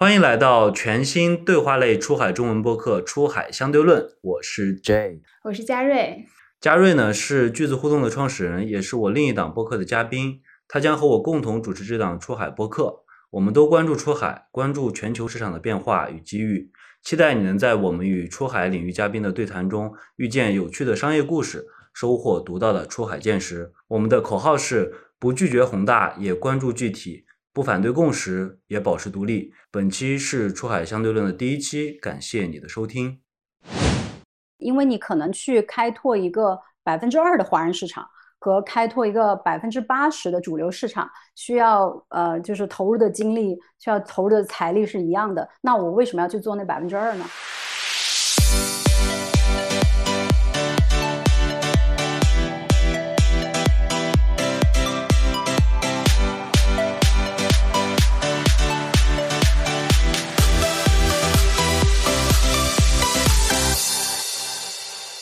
欢迎来到全新对话类出海中文播客《出海相对论》，我是 J，我是嘉瑞。嘉瑞呢是句子互动的创始人，也是我另一档播客的嘉宾。他将和我共同主持这档出海播客。我们都关注出海，关注全球市场的变化与机遇。期待你能在我们与出海领域嘉宾的对谈中，遇见有趣的商业故事，收获独到的出海见识。我们的口号是：不拒绝宏大，也关注具体。不反对共识，也保持独立。本期是出海相对论的第一期，感谢你的收听。因为你可能去开拓一个百分之二的华人市场，和开拓一个百分之八十的主流市场，需要呃就是投入的精力，需要投入的财力是一样的。那我为什么要去做那百分之二呢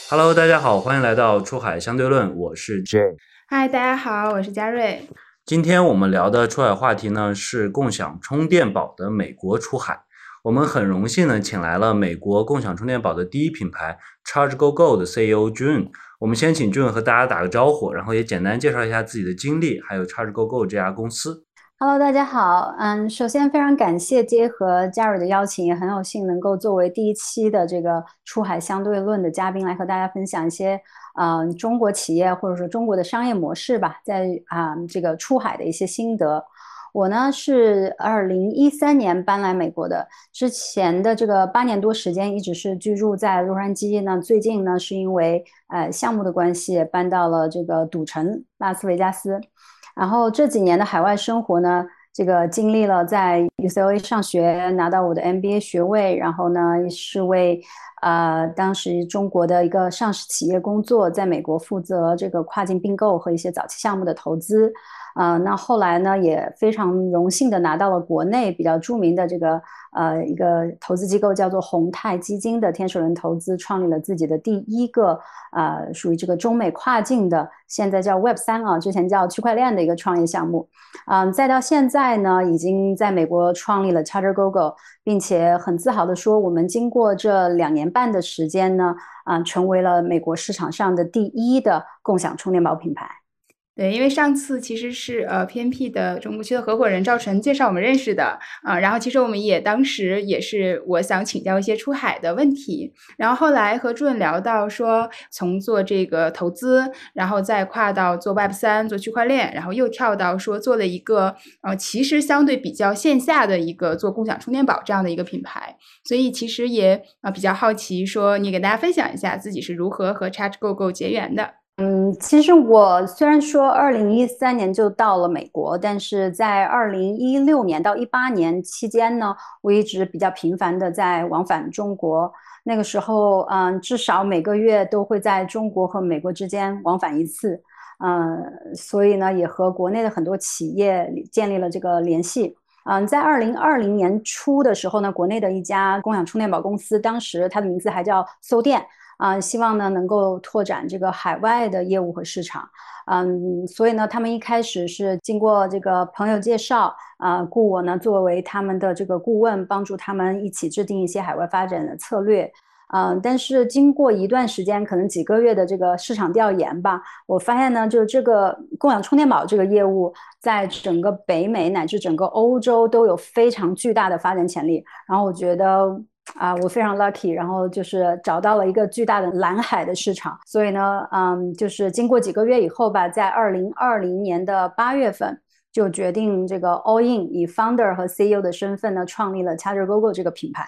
？Hello，大家好，欢迎来到出海相对论，我是 J。嗨，大家好，我是嘉瑞。今天我们聊的出海话题呢是共享充电宝的美国出海。我们很荣幸呢，请来了美国共享充电宝的第一品牌 ChargeGoGo 的 CEO June。我们先请 June 和大家打个招呼，然后也简单介绍一下自己的经历，还有 ChargeGoGo 这家公司。Hello，大家好。嗯，首先非常感谢接和嘉瑞的邀请，也很有幸能够作为第一期的这个出海相对论的嘉宾来和大家分享一些，嗯，中国企业或者说中国的商业模式吧，在啊这个出海的一些心得。我呢是二零一三年搬来美国的，之前的这个八年多时间一直是居住在洛杉矶。那最近呢是因为呃项目的关系搬到了这个赌城拉斯维加斯。然后这几年的海外生活呢，这个经历了在 UCLA 上学，拿到我的 MBA 学位，然后呢是为呃当时中国的一个上市企业工作，在美国负责这个跨境并购和一些早期项目的投资。呃，那后来呢，也非常荣幸的拿到了国内比较著名的这个呃一个投资机构，叫做宏泰基金的天使轮投资，创立了自己的第一个呃属于这个中美跨境的，现在叫 Web 三啊，之前叫区块链的一个创业项目。嗯，再到现在呢，已经在美国创立了 ChargerGoGo，并且很自豪的说，我们经过这两年半的时间呢，啊，成为了美国市场上的第一的共享充电宝品牌。对，因为上次其实是呃 PNP 的中国区的合伙人赵晨介绍我们认识的啊，然后其实我们也当时也是我想请教一些出海的问题，然后后来和朱润聊到说，从做这个投资，然后再跨到做 Web 三做区块链，然后又跳到说做了一个呃其实相对比较线下的一个做共享充电宝这样的一个品牌，所以其实也啊比较好奇说，你给大家分享一下自己是如何和 ChargeGoGo 结缘的。嗯，其实我虽然说二零一三年就到了美国，但是在二零一六年到一八年期间呢，我一直比较频繁的在往返中国。那个时候，嗯，至少每个月都会在中国和美国之间往返一次。嗯，所以呢，也和国内的很多企业建立了这个联系。嗯，在二零二零年初的时候呢，国内的一家共享充电宝公司，当时它的名字还叫搜电。啊，希望呢能够拓展这个海外的业务和市场，嗯，所以呢，他们一开始是经过这个朋友介绍，啊，雇我呢作为他们的这个顾问，帮助他们一起制定一些海外发展的策略，嗯，但是经过一段时间，可能几个月的这个市场调研吧，我发现呢，就是这个共享充电宝这个业务，在整个北美乃至整个欧洲都有非常巨大的发展潜力，然后我觉得。啊，我非常 lucky，然后就是找到了一个巨大的蓝海的市场，所以呢，嗯，就是经过几个月以后吧，在二零二零年的八月份就决定这个 all in，以 founder 和 CEO 的身份呢，创立了 ChargerGoGo 这个品牌。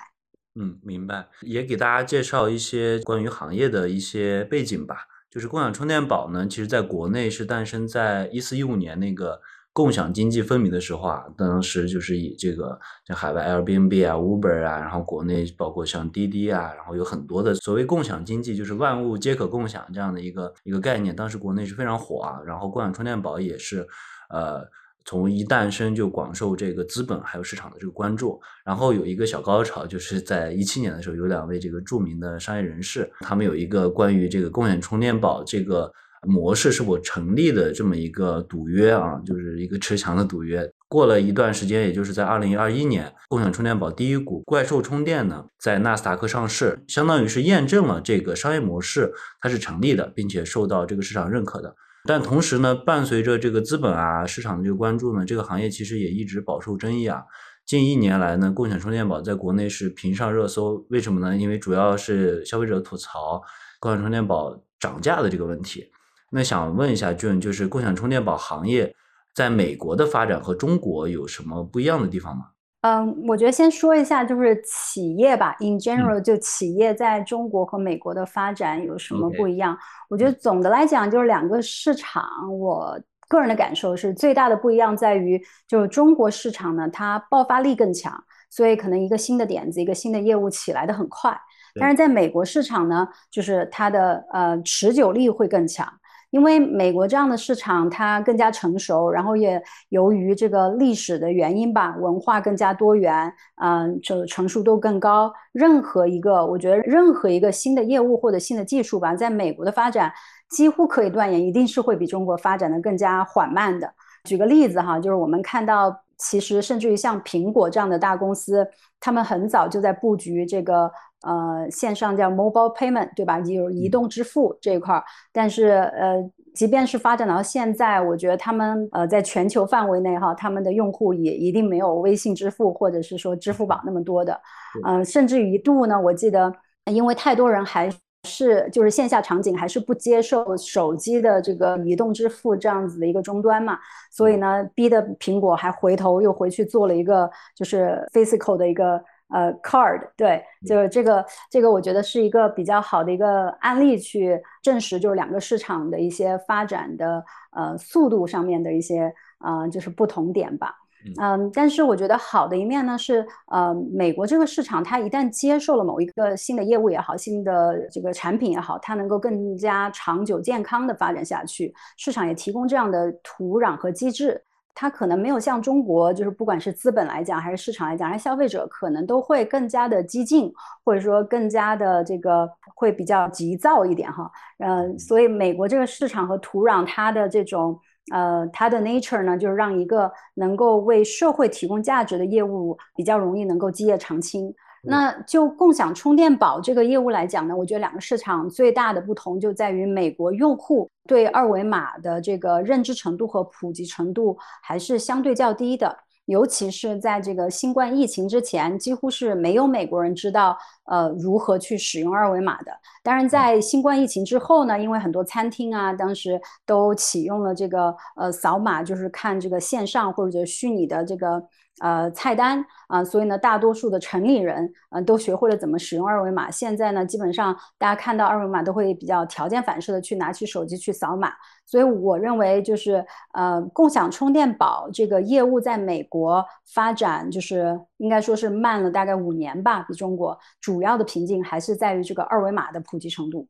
嗯，明白。也给大家介绍一些关于行业的一些背景吧。就是共享充电宝呢，其实在国内是诞生在一四一五年那个。共享经济风靡的时候啊，当时就是以这个像海外 Airbnb 啊、Uber 啊，然后国内包括像滴滴啊，然后有很多的所谓共享经济，就是万物皆可共享这样的一个一个概念，当时国内是非常火啊。然后共享充电宝也是，呃，从一诞生就广受这个资本还有市场的这个关注。然后有一个小高潮，就是在一七年的时候，有两位这个著名的商业人士，他们有一个关于这个共享充电宝这个。模式是否成立的这么一个赌约啊，就是一个持强的赌约。过了一段时间，也就是在二零二一年，共享充电宝第一股怪兽充电呢，在纳斯达克上市，相当于是验证了这个商业模式它是成立的，并且受到这个市场认可的。但同时呢，伴随着这个资本啊市场的这个关注呢，这个行业其实也一直饱受争议啊。近一年来呢，共享充电宝在国内是频上热搜，为什么呢？因为主要是消费者吐槽共享充电宝涨价的这个问题。那想问一下俊，就是共享充电宝行业。在美国的发展和中国有什么不一样的地方吗？嗯，我觉得先说一下，就是企业吧，in general，就企业在中国和美国的发展有什么不一样？我觉得总的来讲，就是两个市场，我个人的感受是最大的不一样在于，就是中国市场呢，它爆发力更强，所以可能一个新的点子，一个新的业务起来的很快。但是在美国市场呢，就是它的呃持久力会更强。因为美国这样的市场它更加成熟，然后也由于这个历史的原因吧，文化更加多元，嗯，就成熟度更高。任何一个，我觉得任何一个新的业务或者新的技术吧，在美国的发展几乎可以断言，一定是会比中国发展的更加缓慢的。举个例子哈，就是我们看到，其实甚至于像苹果这样的大公司，他们很早就在布局这个。呃，线上叫 mobile payment，对吧？有移动支付这一块儿，但是呃，即便是发展到现在，我觉得他们呃，在全球范围内哈，他们的用户也一定没有微信支付或者是说支付宝那么多的。嗯，甚至于一度呢，我记得因为太多人还是就是线下场景还是不接受手机的这个移动支付这样子的一个终端嘛，所以呢，逼的苹果还回头又回去做了一个就是 physical 的一个。呃，card 对，就是这个，这个我觉得是一个比较好的一个案例，去证实就是两个市场的一些发展的呃速度上面的一些呃就是不同点吧。嗯，但是我觉得好的一面呢是，呃，美国这个市场它一旦接受了某一个新的业务也好，新的这个产品也好，它能够更加长久健康的发展下去，市场也提供这样的土壤和机制。它可能没有像中国，就是不管是资本来讲，还是市场来讲，还是消费者，可能都会更加的激进，或者说更加的这个会比较急躁一点哈。嗯，所以美国这个市场和土壤，它的这种呃它的 nature 呢，就是让一个能够为社会提供价值的业务比较容易能够基业长青。那就共享充电宝这个业务来讲呢，我觉得两个市场最大的不同就在于美国用户对二维码的这个认知程度和普及程度还是相对较低的，尤其是在这个新冠疫情之前，几乎是没有美国人知道呃如何去使用二维码的。当然，在新冠疫情之后呢，因为很多餐厅啊，当时都启用了这个呃扫码，就是看这个线上或者虚拟的这个。呃，菜单啊，所以呢，大多数的城里人，嗯，都学会了怎么使用二维码。现在呢，基本上大家看到二维码都会比较条件反射的去拿起手机去扫码。所以我认为，就是呃，共享充电宝这个业务在美国发展，就是应该说是慢了大概五年吧，比中国。主要的瓶颈还是在于这个二维码的普及程度。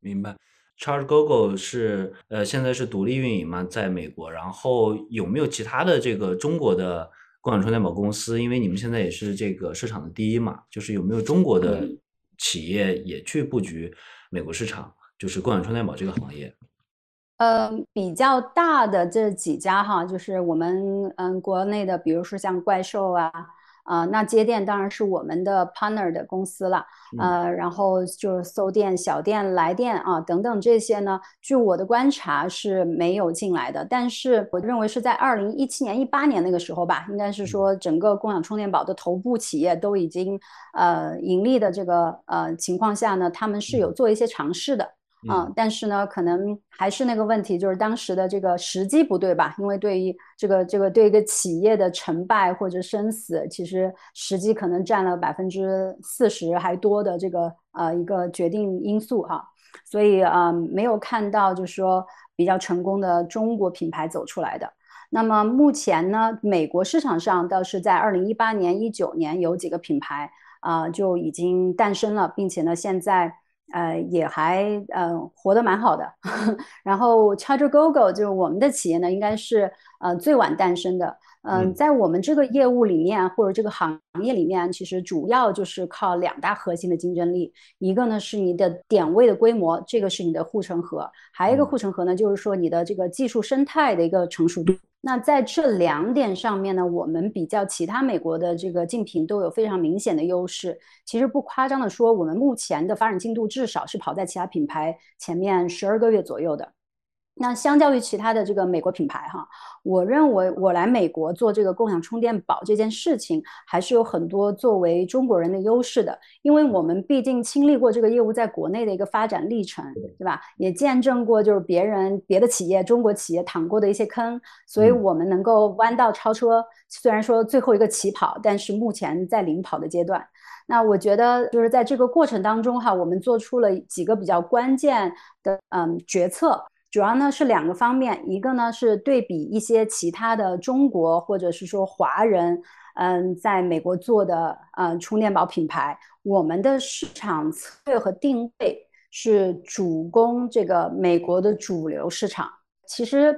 明白。ChargeGoGo 是呃，现在是独立运营嘛，在美国。然后有没有其他的这个中国的？共享充电宝公司，因为你们现在也是这个市场的第一嘛，就是有没有中国的企业也去布局美国市场，就是共享充电宝这个行业？嗯，比较大的这几家哈，就是我们嗯国内的，比如说像怪兽啊。啊，那接电当然是我们的 partner 的公司了，呃，然后就是搜店、小店、来电啊等等这些呢，据我的观察是没有进来的。但是我认为是在二零一七年、一八年那个时候吧，应该是说整个共享充电宝的头部企业都已经呃盈利的这个呃情况下呢，他们是有做一些尝试的。嗯，但是呢，可能还是那个问题，就是当时的这个时机不对吧？因为对于这个这个对一个企业的成败或者生死，其实时机可能占了百分之四十还多的这个呃一个决定因素哈。所以啊，没有看到就是说比较成功的中国品牌走出来的。那么目前呢，美国市场上倒是在二零一八年、一九年有几个品牌啊就已经诞生了，并且呢现在。呃，也还呃活得蛮好的。然后 ChargeGoGo 就是我们的企业呢，应该是呃最晚诞生的。嗯，在我们这个业务里面或者这个行业里面，其实主要就是靠两大核心的竞争力，一个呢是你的点位的规模，这个是你的护城河，还有一个护城河呢就是说你的这个技术生态的一个成熟度。那在这两点上面呢，我们比较其他美国的这个竞品都有非常明显的优势。其实不夸张的说，我们目前的发展进度至少是跑在其他品牌前面十二个月左右的。那相较于其他的这个美国品牌哈，我认为我来美国做这个共享充电宝这件事情，还是有很多作为中国人的优势的，因为我们毕竟经历过这个业务在国内的一个发展历程，对吧？也见证过就是别人别的企业、中国企业躺过的一些坑，所以我们能够弯道超车。虽然说最后一个起跑，但是目前在领跑的阶段。那我觉得就是在这个过程当中哈，我们做出了几个比较关键的嗯决策。主要呢是两个方面，一个呢是对比一些其他的中国或者是说华人，嗯，在美国做的呃充电宝品牌，我们的市场策略和定位是主攻这个美国的主流市场。其实，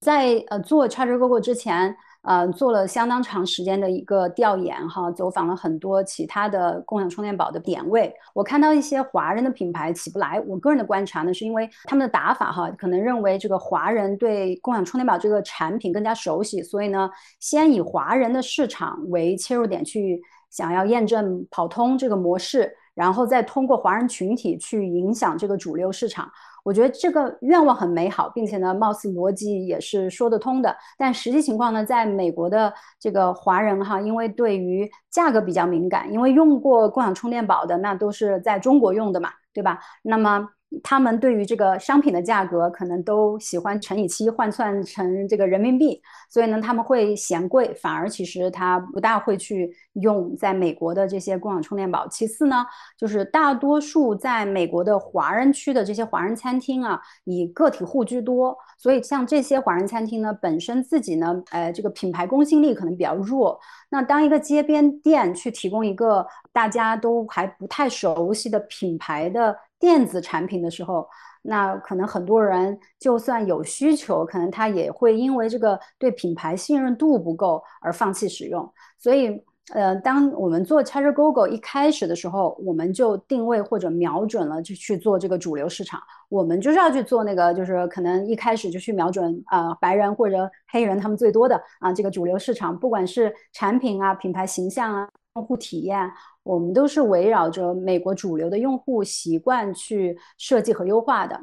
在呃做 ChargerGo 之前。呃，做了相当长时间的一个调研哈，走访了很多其他的共享充电宝的点位。我看到一些华人的品牌起不来。我个人的观察呢，是因为他们的打法哈，可能认为这个华人对共享充电宝这个产品更加熟悉，所以呢，先以华人的市场为切入点去想要验证跑通这个模式，然后再通过华人群体去影响这个主流市场。我觉得这个愿望很美好，并且呢，貌似逻辑也是说得通的。但实际情况呢，在美国的这个华人哈，因为对于价格比较敏感，因为用过共享充电宝的那都是在中国用的嘛，对吧？那么。他们对于这个商品的价格，可能都喜欢乘以七换算成这个人民币，所以呢，他们会嫌贵，反而其实他不大会去用在美国的这些共享充电宝。其次呢，就是大多数在美国的华人区的这些华人餐厅啊，以个体户居多，所以像这些华人餐厅呢，本身自己呢，呃，这个品牌公信力可能比较弱。那当一个街边店去提供一个大家都还不太熟悉的品牌的。电子产品的时候，那可能很多人就算有需求，可能他也会因为这个对品牌信任度不够而放弃使用。所以，呃，当我们做 ChargerGo 一开始的时候，我们就定位或者瞄准了就去做这个主流市场。我们就是要去做那个，就是可能一开始就去瞄准啊白人或者黑人他们最多的啊这个主流市场，不管是产品啊、品牌形象啊。用户体验，我们都是围绕着美国主流的用户习惯去设计和优化的。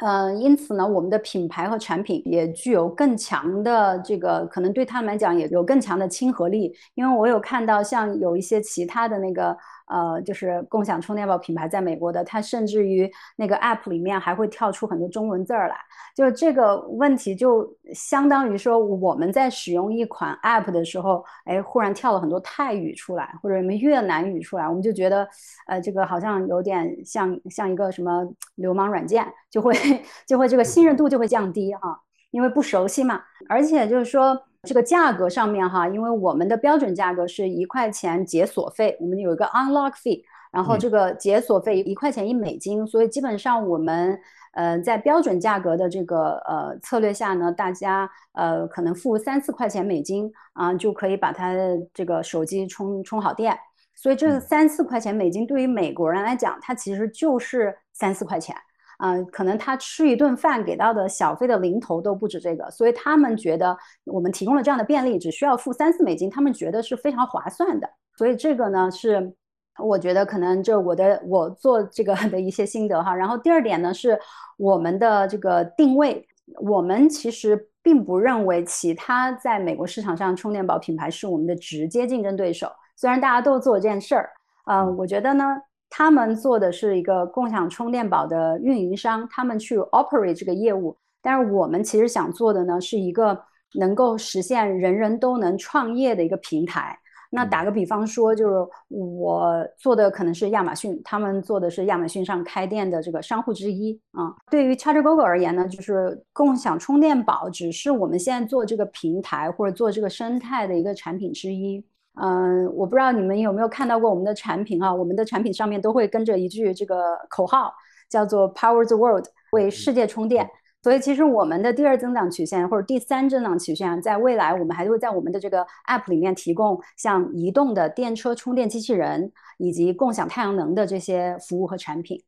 嗯，因此呢，我们的品牌和产品也具有更强的这个，可能对他们来讲也有更强的亲和力。因为我有看到像有一些其他的那个。呃，就是共享充电宝品牌在美国的，它甚至于那个 App 里面还会跳出很多中文字儿来，就这个问题就相当于说我们在使用一款 App 的时候，哎，忽然跳了很多泰语出来，或者什么越南语出来，我们就觉得，呃，这个好像有点像像一个什么流氓软件，就会 就会这个信任度就会降低哈，因为不熟悉嘛，而且就是说。这个价格上面哈，因为我们的标准价格是一块钱解锁费，我们有一个 unlock fee，然后这个解锁费一块钱一美金，所以基本上我们呃在标准价格的这个呃策略下呢，大家呃可能付三四块钱美金啊就可以把它的这个手机充充好电，所以这三四块钱美金对于美国人来讲，它其实就是三四块钱。啊，可能他吃一顿饭给到的小费的零头都不止这个，所以他们觉得我们提供了这样的便利，只需要付三四美金，他们觉得是非常划算的。所以这个呢，是我觉得可能就我的我做这个的一些心得哈。然后第二点呢，是我们的这个定位，我们其实并不认为其他在美国市场上充电宝品牌是我们的直接竞争对手。虽然大家都做这件事儿，嗯，我觉得呢。他们做的是一个共享充电宝的运营商，他们去 operate 这个业务。但是我们其实想做的呢，是一个能够实现人人都能创业的一个平台。那打个比方说，就是我做的可能是亚马逊，他们做的是亚马逊上开店的这个商户之一啊。对于 ChargerGo 而言呢，就是共享充电宝只是我们现在做这个平台或者做这个生态的一个产品之一。嗯，我不知道你们有没有看到过我们的产品啊？我们的产品上面都会跟着一句这个口号，叫做 “Power the World”，为世界充电。所以其实我们的第二增长曲线或者第三增长曲线，在未来我们还会在我们的这个 App 里面提供像移动的电车充电机器人以及共享太阳能的这些服务和产品。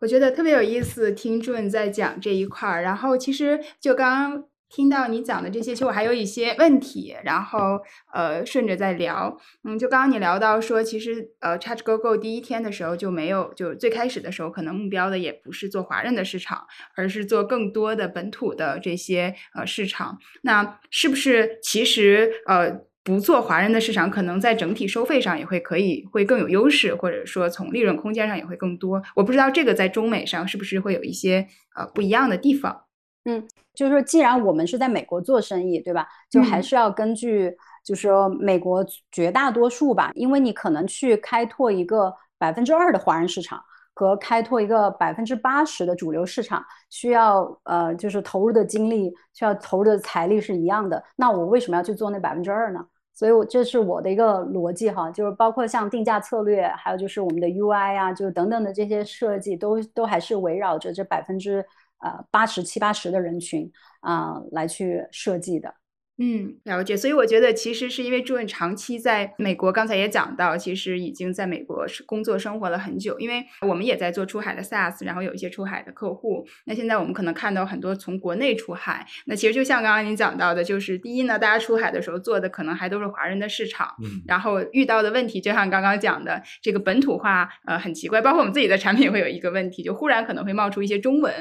我觉得特别有意思，听 June 在讲这一块儿。然后其实就刚刚听到你讲的这些，其实我还有一些问题，然后呃顺着再聊。嗯，就刚刚你聊到说，其实呃 ChargeGoGo 第一天的时候就没有，就最开始的时候可能目标的也不是做华人的市场，而是做更多的本土的这些呃市场。那是不是其实呃？不做华人的市场，可能在整体收费上也会可以会更有优势，或者说从利润空间上也会更多。我不知道这个在中美上是不是会有一些呃不一样的地方。嗯，就是说，既然我们是在美国做生意，对吧？就还是要根据，就是说美国绝大多数吧，因为你可能去开拓一个百分之二的华人市场和开拓一个百分之八十的主流市场，需要呃就是投入的精力，需要投入的财力是一样的。那我为什么要去做那百分之二呢？所以，我这是我的一个逻辑哈，就是包括像定价策略，还有就是我们的 UI 啊，就是等等的这些设计，都都还是围绕着这百分之呃八十七八十的人群啊来去设计的。嗯，了解。所以我觉得，其实是因为朱文长期在美国，刚才也讲到，其实已经在美国工作生活了很久。因为我们也在做出海的 SaaS，然后有一些出海的客户。那现在我们可能看到很多从国内出海。那其实就像刚刚您讲到的，就是第一呢，大家出海的时候做的可能还都是华人的市场，嗯，然后遇到的问题，就像刚刚讲的，这个本土化呃很奇怪。包括我们自己的产品会有一个问题，就忽然可能会冒出一些中文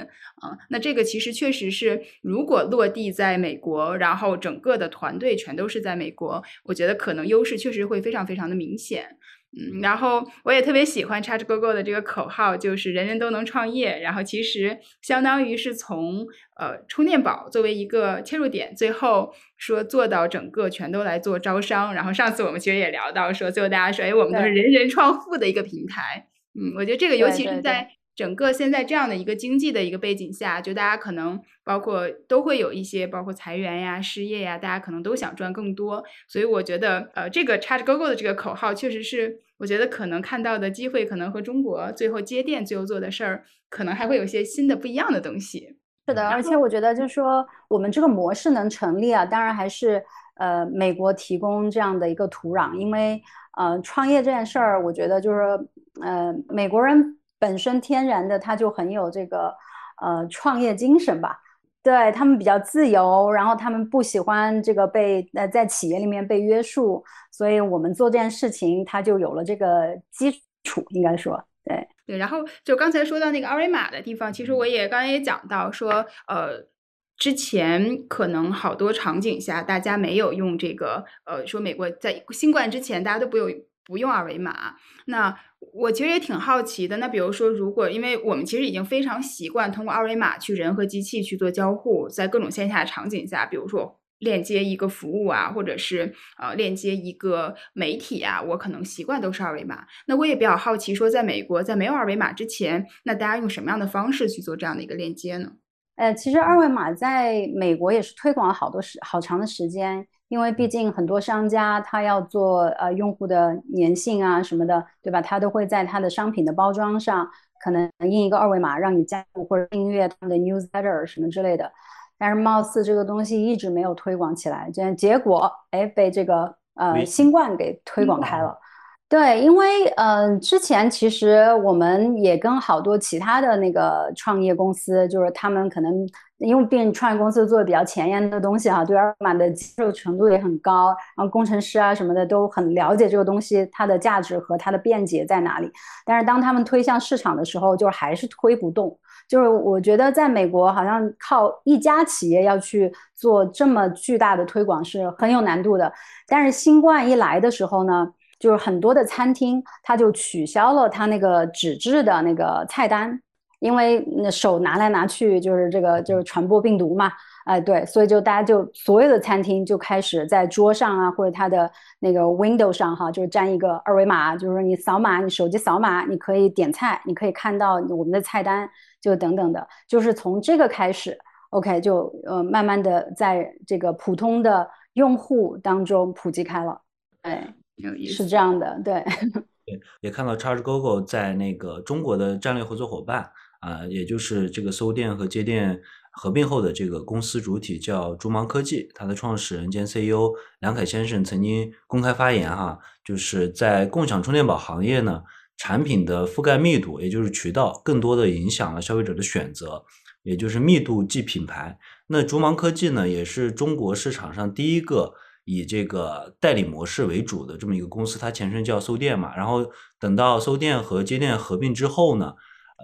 啊。那这个其实确实是，如果落地在美国，然后整个的团队全。全都是在美国，我觉得可能优势确实会非常非常的明显。嗯，然后我也特别喜欢 ChargeGoGo 的这个口号，就是人人都能创业。然后其实相当于是从呃充电宝作为一个切入点，最后说做到整个全都来做招商。然后上次我们其实也聊到说，最后大家说，哎，我们都是人人创富的一个平台。嗯，我觉得这个尤其是在。整个现在这样的一个经济的一个背景下，就大家可能包括都会有一些包括裁员呀、失业呀，大家可能都想赚更多。所以我觉得，呃，这个 Charge Go Go 的这个口号，确实是我觉得可能看到的机会，可能和中国最后接电最后做的事儿，可能还会有一些新的不一样的东西。是的，而且我觉得就是说，我们这个模式能成立啊，当然还是呃美国提供这样的一个土壤，因为呃创业这件事儿，我觉得就是呃美国人。本身天然的，他就很有这个呃创业精神吧，对他们比较自由，然后他们不喜欢这个被呃在企业里面被约束，所以我们做这件事情，它就有了这个基础，应该说对对。然后就刚才说到那个二维码的地方，其实我也刚才也讲到说，呃，之前可能好多场景下大家没有用这个，呃，说美国在新冠之前大家都不用不用二维码，那。我其实也挺好奇的。那比如说，如果因为我们其实已经非常习惯通过二维码去人和机器去做交互，在各种线下场景下，比如说链接一个服务啊，或者是呃链接一个媒体啊，我可能习惯都是二维码。那我也比较好奇，说在美国，在没有二维码之前，那大家用什么样的方式去做这样的一个链接呢？呃，其实二维码在美国也是推广了好多时好长的时间。因为毕竟很多商家他要做呃用户的粘性啊什么的，对吧？他都会在他的商品的包装上可能印一个二维码，让你加入或者订阅他们的 newsletter 什么之类的。但是貌似这个东西一直没有推广起来，这结果哎被这个呃新冠给推广开了。对，因为嗯之前其实我们也跟好多其他的那个创业公司，就是他们可能。因为毕竟创业公司做的比较前沿的东西哈，对二维码的接受程度也很高，然后工程师啊什么的都很了解这个东西它的价值和它的便捷在哪里。但是当他们推向市场的时候，就还是推不动。就是我觉得在美国，好像靠一家企业要去做这么巨大的推广是很有难度的。但是新冠一来的时候呢，就是很多的餐厅它就取消了它那个纸质的那个菜单。因为那手拿来拿去就是这个就是传播病毒嘛，哎对，所以就大家就所有的餐厅就开始在桌上啊或者它的那个 window 上哈，就是粘一个二维码，就是说你扫码，你手机扫码，你可以点菜，你可以看到我们的菜单，就等等的，就是从这个开始，OK，就呃慢慢的在这个普通的用户当中普及开了，哎，是这样的，对，对，也看到 ChargeGoGo 在那个中国的战略合作伙伴。啊，也就是这个搜店和接店合并后的这个公司主体叫竹芒科技，它的创始人兼 CEO 梁凯先生曾经公开发言哈，就是在共享充电宝行业呢，产品的覆盖密度，也就是渠道，更多的影响了消费者的选择，也就是密度即品牌。那竹芒科技呢，也是中国市场上第一个以这个代理模式为主的这么一个公司，它前身叫搜电嘛，然后等到搜电和接电合并之后呢，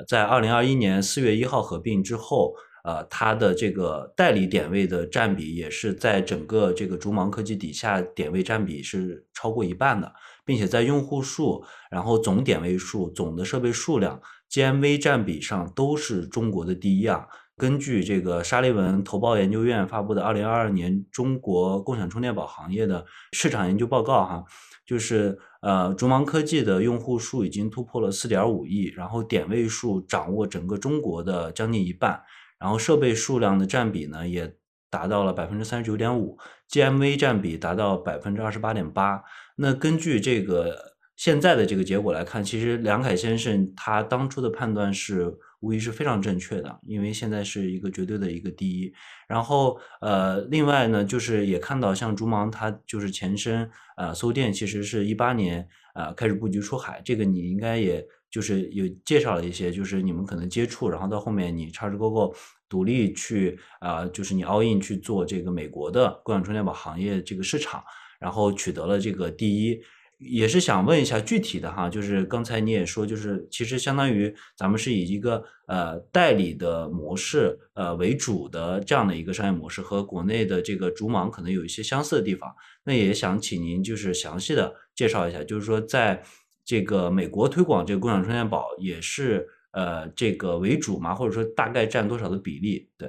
在二零二一年四月一号合并之后。呃，它的这个代理点位的占比也是在整个这个竹芒科技底下点位占比是超过一半的，并且在用户数、然后总点位数、总的设备数量、GMV 占比上都是中国的第一啊。根据这个沙利文投报研究院发布的二零二二年中国共享充电宝行业的市场研究报告哈，就是呃，竹芒科技的用户数已经突破了四点五亿，然后点位数掌握整个中国的将近一半。然后设备数量的占比呢，也达到了百分之三十九点五，GMV 占比达到百分之二十八点八。那根据这个现在的这个结果来看，其实梁凯先生他当初的判断是无疑是非常正确的，因为现在是一个绝对的一个第一。然后呃，另外呢，就是也看到像竹芒，它就是前身呃搜电，其实是一八年呃开始布局出海，这个你应该也。就是有介绍了一些，就是你们可能接触，然后到后面你 ChargeGo 独立去啊，就是你 all in 去做这个美国的共享充电宝行业这个市场，然后取得了这个第一，也是想问一下具体的哈，就是刚才你也说，就是其实相当于咱们是以一个呃代理的模式呃为主的这样的一个商业模式，和国内的这个竹芒可能有一些相似的地方，那也想请您就是详细的介绍一下，就是说在。这个美国推广这个共享充电宝也是呃这个为主嘛，或者说大概占多少的比例？对，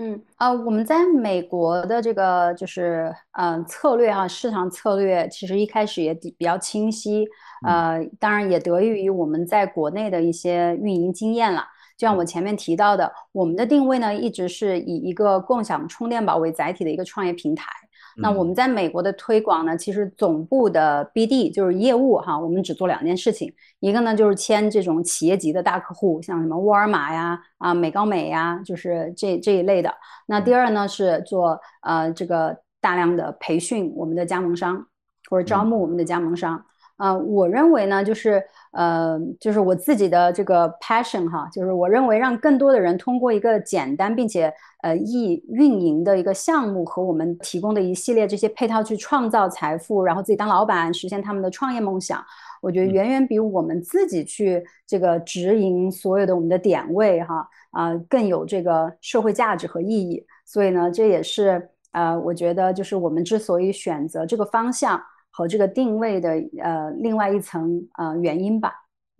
嗯啊，我们在美国的这个就是嗯策略哈，市场策略其实一开始也比较清晰，呃，当然也得益于我们在国内的一些运营经验了。就像我前面提到的，我们的定位呢一直是以一个共享充电宝为载体的一个创业平台。那我们在美国的推广呢，其实总部的 BD 就是业务哈，我们只做两件事情，一个呢就是签这种企业级的大客户，像什么沃尔玛呀、啊美高美呀，就是这这一类的。那第二呢是做呃这个大量的培训我们的加盟商，或者招募我们的加盟商。啊，我认为呢，就是呃，就是我自己的这个 passion 哈，就是我认为让更多的人通过一个简单并且呃易运营的一个项目和我们提供的一系列这些配套去创造财富，然后自己当老板，实现他们的创业梦想，我觉得远远比我们自己去这个直营所有的我们的点位哈啊更有这个社会价值和意义。所以呢，这也是呃，我觉得就是我们之所以选择这个方向。和这个定位的呃另外一层呃原因吧，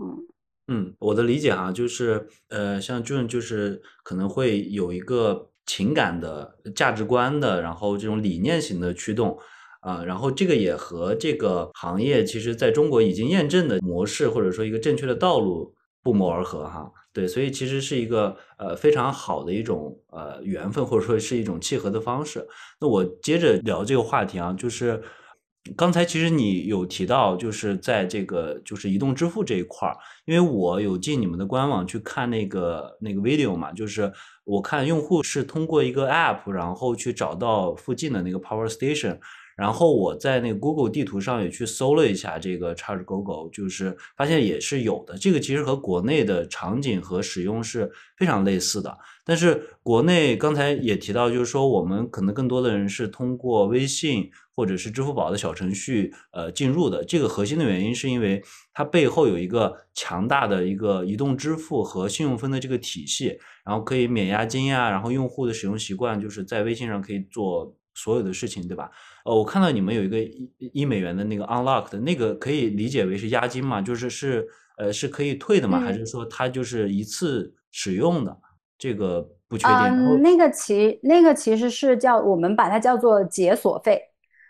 嗯嗯，我的理解哈，就是呃像 June 就是可能会有一个情感的价值观的，然后这种理念型的驱动啊，然后这个也和这个行业其实在中国已经验证的模式或者说一个正确的道路不谋而合哈，对，所以其实是一个呃非常好的一种呃缘分或者说是一种契合的方式。那我接着聊这个话题啊，就是。刚才其实你有提到，就是在这个就是移动支付这一块儿，因为我有进你们的官网去看那个那个 video 嘛，就是我看用户是通过一个 app，然后去找到附近的那个 power station，然后我在那个 Google 地图上也去搜了一下这个 ChargeGoGo，就是发现也是有的。这个其实和国内的场景和使用是非常类似的，但是国内刚才也提到，就是说我们可能更多的人是通过微信。或者是支付宝的小程序，呃，进入的这个核心的原因，是因为它背后有一个强大的一个移动支付和信用分的这个体系，然后可以免押金呀，然后用户的使用习惯就是在微信上可以做所有的事情，对吧？呃，我看到你们有一个一一美元的那个 unlock 的那个，可以理解为是押金嘛？就是是呃是可以退的吗？还是说它就是一次使用的？这个不确定。嗯，那个其那个其实是叫我们把它叫做解锁费。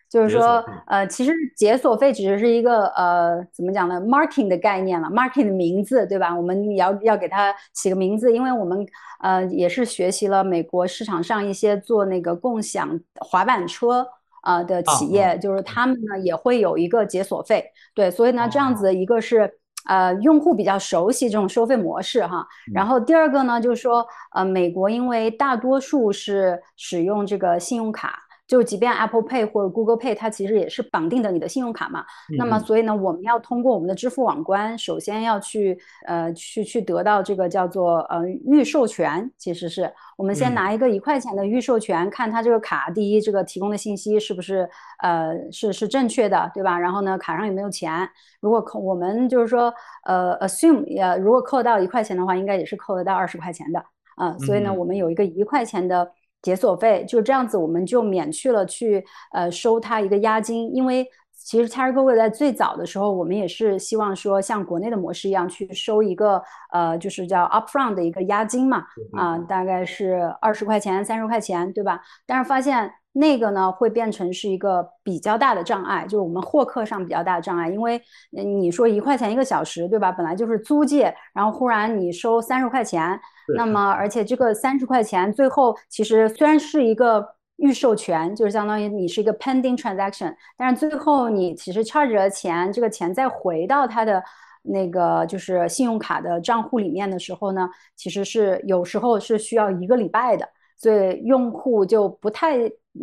就是说，呃，其实解锁费只是是一个呃，怎么讲呢？marketing 的概念了，marketing 的名字，对吧？我们要要给它起个名字，因为我们呃也是学习了美国市场上一些做那个共享滑板车啊的企业，就是他们呢也会有一个解锁费，对，所以呢这样子一个是呃用户比较熟悉这种收费模式哈。然后第二个呢，就是说呃美国因为大多数是使用这个信用卡。就即便 Apple Pay 或者 Google Pay，它其实也是绑定的你的信用卡嘛。那么，所以呢，我们要通过我们的支付网关，首先要去呃去去得到这个叫做呃预授权。其实是我们先拿一个一块钱的预授权，看它这个卡第一这个提供的信息是不是呃是是正确的，对吧？然后呢，卡上有没有钱？如果扣我们就是说呃 assume 呃如果扣到一块钱的话，应该也是扣得到二十块钱的啊。所以呢，我们有一个一块钱的。解锁费就这样子，我们就免去了去呃收他一个押金，因为其实 ChargeGo 在最早的时候，我们也是希望说像国内的模式一样去收一个呃就是叫 upfront 的一个押金嘛，啊大概是二十块钱、三十块钱，对吧？但是发现。那个呢，会变成是一个比较大的障碍，就是我们获客上比较大的障碍。因为你说一块钱一个小时，对吧？本来就是租借，然后忽然你收三十块钱，那么而且这个三十块钱最后其实虽然是一个预授权，就是相当于你是一个 pending transaction，但是最后你其实 charge 了钱，这个钱再回到他的那个就是信用卡的账户里面的时候呢，其实是有时候是需要一个礼拜的。所以用户就不太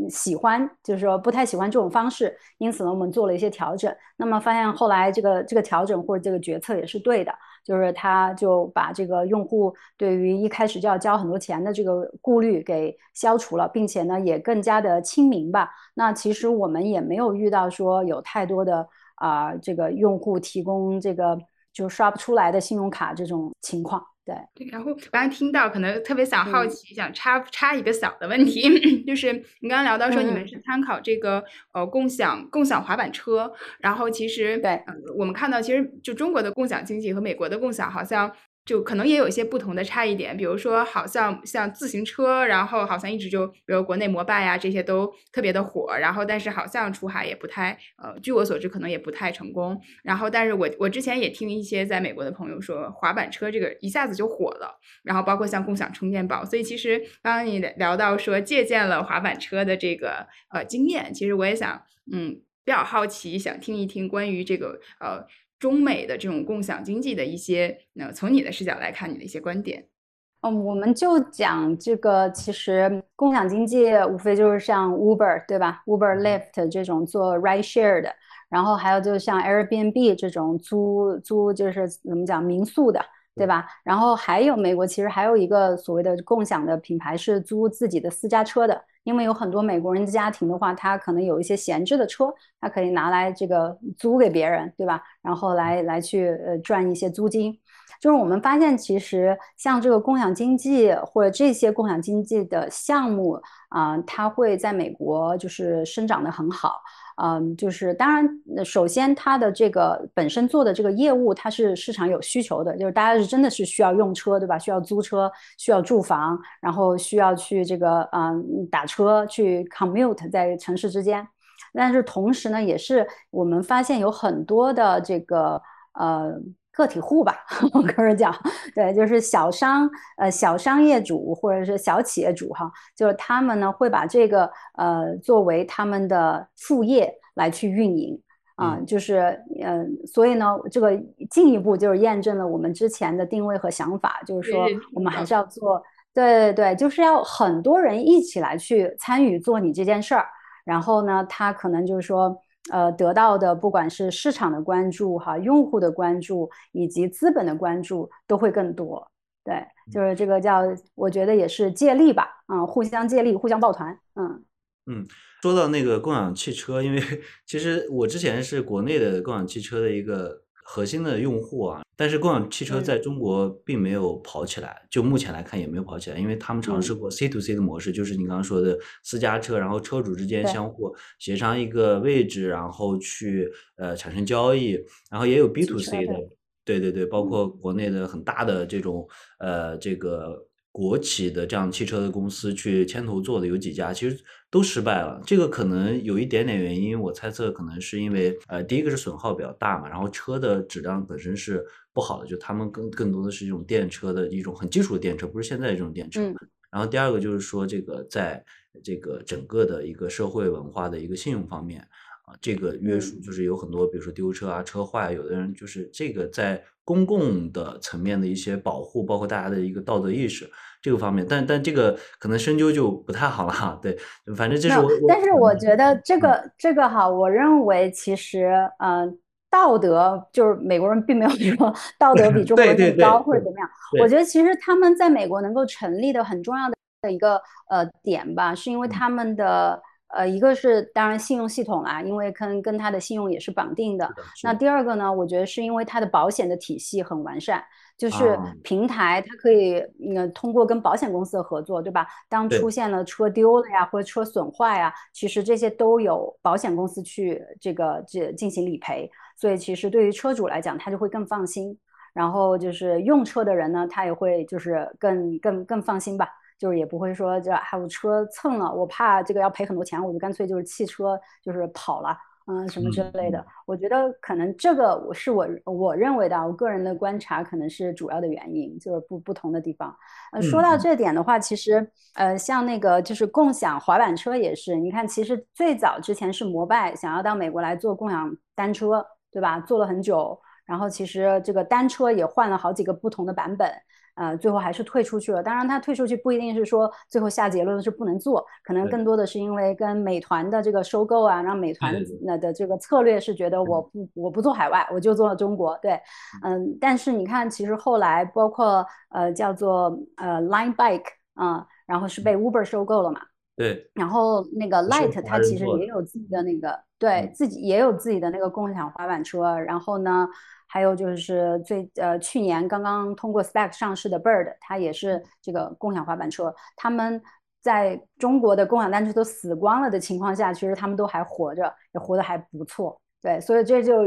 喜欢，就是说不太喜欢这种方式。因此呢，我们做了一些调整。那么发现后来这个这个调整或者这个决策也是对的，就是他就把这个用户对于一开始就要交很多钱的这个顾虑给消除了，并且呢也更加的亲民吧。那其实我们也没有遇到说有太多的啊这个用户提供这个就刷不出来的信用卡这种情况。对对，然后我刚才听到，可能特别想好奇，想插插一个小的问题，就是你刚刚聊到说你们是参考这个呃共享共享滑板车，然后其实对，我们看到其实就中国的共享经济和美国的共享好像。就可能也有一些不同的差异点，比如说，好像像自行车，然后好像一直就，比如国内摩拜呀这些都特别的火，然后但是好像出海也不太，呃，据我所知可能也不太成功。然后，但是我我之前也听一些在美国的朋友说，滑板车这个一下子就火了，然后包括像共享充电宝，所以其实刚刚你聊到说借鉴了滑板车的这个呃经验，其实我也想，嗯，比较好奇，想听一听关于这个呃。中美的这种共享经济的一些，那从你的视角来看，你的一些观点。嗯，我们就讲这个，其实共享经济无非就是像 Uber 对吧？Uber、Lyft 这种做 ride share 的，然后还有就像 Airbnb 这种租租就是怎么讲民宿的，对吧？然后还有美国其实还有一个所谓的共享的品牌是租自己的私家车的。因为有很多美国人的家庭的话，他可能有一些闲置的车，他可以拿来这个租给别人，对吧？然后来来去呃赚一些租金。就是我们发现，其实像这个共享经济或者这些共享经济的项目啊，它会在美国就是生长的很好。嗯，就是当然，首先它的这个本身做的这个业务，它是市场有需求的，就是大家是真的是需要用车，对吧？需要租车，需要住房，然后需要去这个嗯打车去 commute 在城市之间。但是同时呢，也是我们发现有很多的这个呃。个体户吧，我跟人讲，对，就是小商，呃，小商业主或者是小企业主哈，就是他们呢会把这个呃作为他们的副业来去运营啊，就是嗯，所以呢，这个进一步就是验证了我们之前的定位和想法，就是说我们还是要做，对对对，就是要很多人一起来去参与做你这件事儿，然后呢，他可能就是说。呃，得到的不管是市场的关注哈，用户的关注以及资本的关注都会更多。对，就是这个叫，我觉得也是借力吧，啊，互相借力，互相抱团。嗯嗯，说到那个共享汽车，因为 其实我之前是国内的共享汽车的一个。核心的用户啊，但是共享汽车在中国并没有跑起来，就目前来看也没有跑起来，因为他们尝试过 C to C 的模式，就是你刚刚说的私家车，然后车主之间相互协商一个位置，然后去呃产生交易，然后也有 B to C 的，对对对，包括国内的很大的这种呃这个。国企的这样汽车的公司去牵头做的有几家，其实都失败了。这个可能有一点点原因，我猜测可能是因为，呃，第一个是损耗比较大嘛，然后车的质量本身是不好的，就他们更更多的是一种电车的一种很基础的电车，不是现在这种电车。然后第二个就是说，这个在这个整个的一个社会文化的一个信用方面，啊，这个约束就是有很多，比如说丢车啊、车坏，有的人就是这个在公共的层面的一些保护，包括大家的一个道德意识这个方面，但但这个可能深究就不太好了哈。对，反正这是我。但是我觉得这个这个哈，我认为其实嗯。道德就是美国人并没有说道德比 中国人更高或者怎么样。我觉得其实他们在美国能够成立的很重要的的一个呃点吧，是因为他们的呃一个是当然信用系统啦，因为跟跟它的信用也是绑定的。那第二个呢，我觉得是因为它的保险的体系很完善，就是平台它可以嗯通过跟保险公司的合作，对吧？当出现了车丢了呀或者车损坏呀，其实这些都有保险公司去这个这进行理赔。所以其实对于车主来讲，他就会更放心。然后就是用车的人呢，他也会就是更更更放心吧，就是也不会说这还有车蹭了，我怕这个要赔很多钱，我就干脆就是汽车就是跑了，嗯，什么之类的。我觉得可能这个我是我我认为的，我个人的观察可能是主要的原因，就是不不同的地方。呃，说到这点的话，其实呃，像那个就是共享滑板车也是，你看，其实最早之前是摩拜想要到美国来做共享单车。对吧？做了很久，然后其实这个单车也换了好几个不同的版本，呃，最后还是退出去了。当然，他退出去不一定是说最后下结论是不能做，可能更多的是因为跟美团的这个收购啊，让美团那的这个策略是觉得我不我不做海外，我就做中国。对，嗯，但是你看，其实后来包括呃叫做呃 Line Bike 啊，然后是被 Uber 收购了嘛。对，然后那个 Light 它其实也有自己的那个，对自己也有自己的那个共享滑板车。然后呢，还有就是最呃去年刚刚通过 Spec 上市的 Bird，它也是这个共享滑板车。他们在中国的共享单车都死光了的情况下，其实他们都还活着，也活得还不错。对，所以这就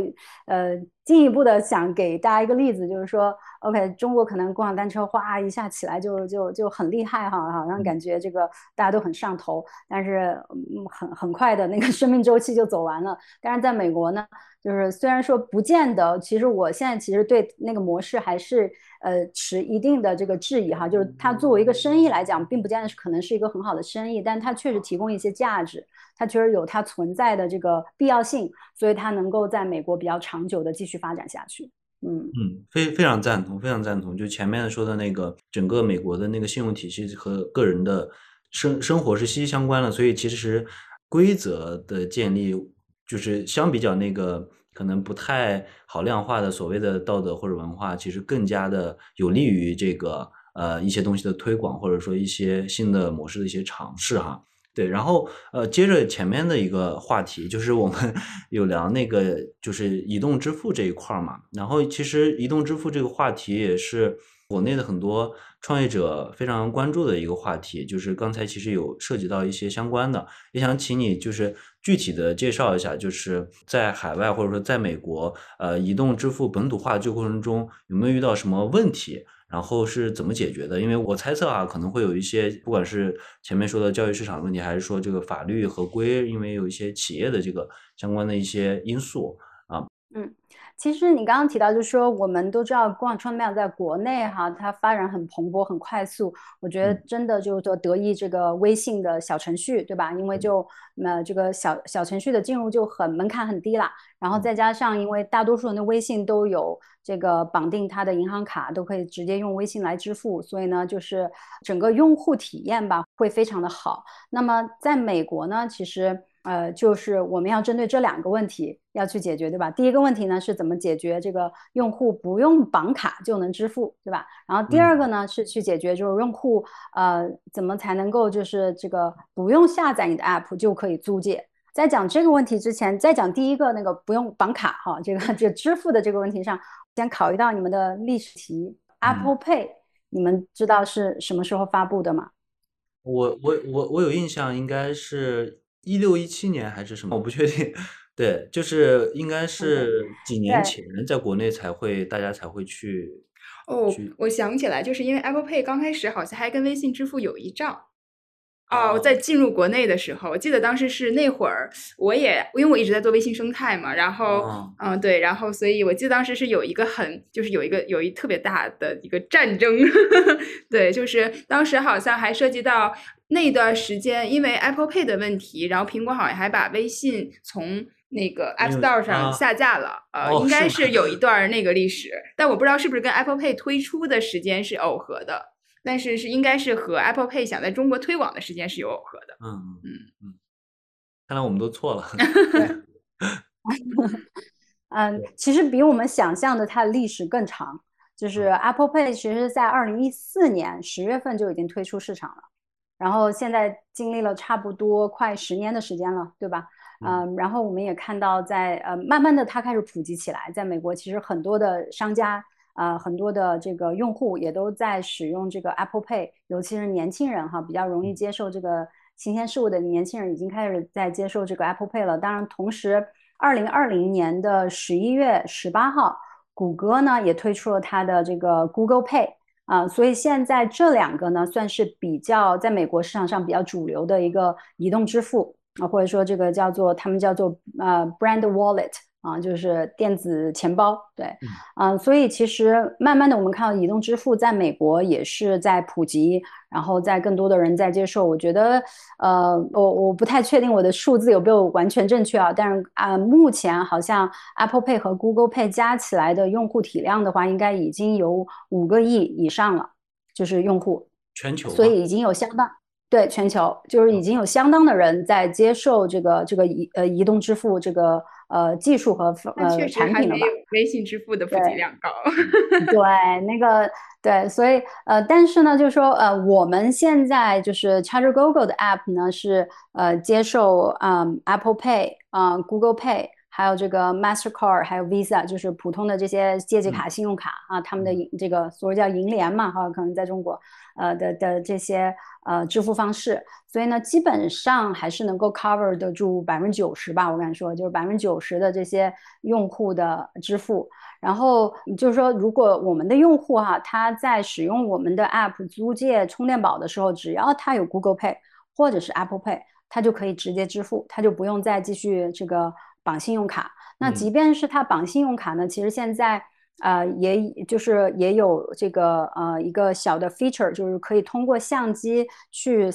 呃进一步的想给大家一个例子，就是说。OK，中国可能共享单车哗一下起来就就就很厉害哈，好像感觉这个大家都很上头，但是很很快的那个 生命周期就走完了。但是在美国呢，就是虽然说不见得，其实我现在其实对那个模式还是呃持一定的这个质疑哈，就是它作为一个生意来讲，并不见得是可能是一个很好的生意，但它确实提供一些价值，它确实有它存在的这个必要性，所以它能够在美国比较长久的继续发展下去。嗯嗯，非非常赞同，非常赞同。就前面说的那个，整个美国的那个信用体系和个人的生生活是息息相关的，所以其实规则的建立，就是相比较那个可能不太好量化的所谓的道德或者文化，其实更加的有利于这个呃一些东西的推广，或者说一些新的模式的一些尝试哈。对，然后呃，接着前面的一个话题，就是我们 有聊那个就是移动支付这一块嘛。然后其实移动支付这个话题也是国内的很多创业者非常关注的一个话题。就是刚才其实有涉及到一些相关的，也想请你就是具体的介绍一下，就是在海外或者说在美国，呃，移动支付本土化这个过程中有没有遇到什么问题？然后是怎么解决的？因为我猜测啊，可能会有一些，不管是前面说的教育市场问题，还是说这个法律合规，因为有一些企业的这个相关的一些因素啊。嗯。其实你刚刚提到，就是说我们都知道，共享创业在国内哈，它发展很蓬勃、很快速。我觉得真的就是说得益这个微信的小程序，对吧？因为就那这个小小程序的进入就很门槛很低啦。然后再加上，因为大多数人的微信都有这个绑定他的银行卡，都可以直接用微信来支付，所以呢，就是整个用户体验吧会非常的好。那么在美国呢，其实。呃，就是我们要针对这两个问题要去解决，对吧？第一个问题呢是怎么解决这个用户不用绑卡就能支付，对吧？然后第二个呢是去解决就是用户呃怎么才能够就是这个不用下载你的 app 就可以租借。在讲这个问题之前，在讲第一个那个不用绑卡哈，这个 这支付的这个问题上，先考虑到你们的历史题，Apple Pay，你们知道是什么时候发布的吗？我我我我有印象，应该是。一六一七年还是什么？我不确定。对，就是应该是几年前，在国内才会大家才会去。哦，我想起来，就是因为 Apple Pay 刚开始好像还跟微信支付有一仗。哦，在进入国内的时候，我记得当时是那会儿，我也因为我一直在做微信生态嘛，然后嗯对，然后所以我记得当时是有一个很就是有一个有一特别大的一个战争，对，就是当时好像还涉及到。那段时间，因为 Apple Pay 的问题，然后苹果好像还把微信从那个 App Store 上啊下架了，呃，哦应该是有一段儿那个历史，但我不知道是不是跟 Apple Pay 推出的时间是耦合的，但是是应该是和 Apple Pay 想在中国推广的时间是有耦合的。嗯嗯嗯嗯，看来我们都错了。嗯，其实比我们想象的它的历史更长。就是嗯 Apple Pay 其实在二零一四年十月份就已经推出市场了，然后现在经历了差不多快十年的时间了，对吧？嗯嗯，然后我们也看到在呃慢慢的它开始普及起来，在美国其实很多的商家呃很多的这个用户也都在使用这个 Apple Pay，尤其是年轻人哈比较容易接受这个新鲜事物的年轻人已经开始在接受这个 Apple Pay 了。当然，同时二零二零年的十一月十八号，谷歌呢也推出了它的这个 Google Pay。啊，所以现在这两个呢，算是比较在美国市场上比较主流的一个移动支付啊，或者说这个叫做他们叫做呃 brand wallet 啊，就是电子钱包，对，嗯、所以其实慢慢的我们看到移动支付在美国也是在普及，然后在更多的人在接受。我觉得，呃，我我不太确定我的数字有没有完全正确啊，但是啊、目前好像 Apple Pay 和 Google Pay 加起来的用户体量的话，应该已经有五个亿以上了，就是用户。全球，所以已经有相当对全球就是已经有相当的人在接受这个这个移呃移动支付这个呃技术和呃产品了吧？微信支付的普及量高。对，那个对，所以呃，但是呢，就是说呃，我们现在就是 ChargerGoGo 的 app 呢是呃接受嗯 Apple Pay 啊、Google Pay。还有这个 Mastercard，还有 Visa，就是普通的这些借记卡、信用卡啊，他们的银这个所谓叫银联嘛，哈，可能在中国，呃的的这些呃支付方式，所以呢，基本上还是能够 cover 得住百分之九十吧，我敢说，就是百分之九十的这些用户的支付。然后就是说，如果我们的用户哈、他在使用我们的 app 租借充电宝的时候，只要他有 Google Pay 或者是 Apple Pay，他就可以直接支付，他就不用再继续这个绑信用卡。那嗯即便是他绑信用卡呢，其实现在呃，也就是也有这个呃一个小的 feature，就是可以通过相机去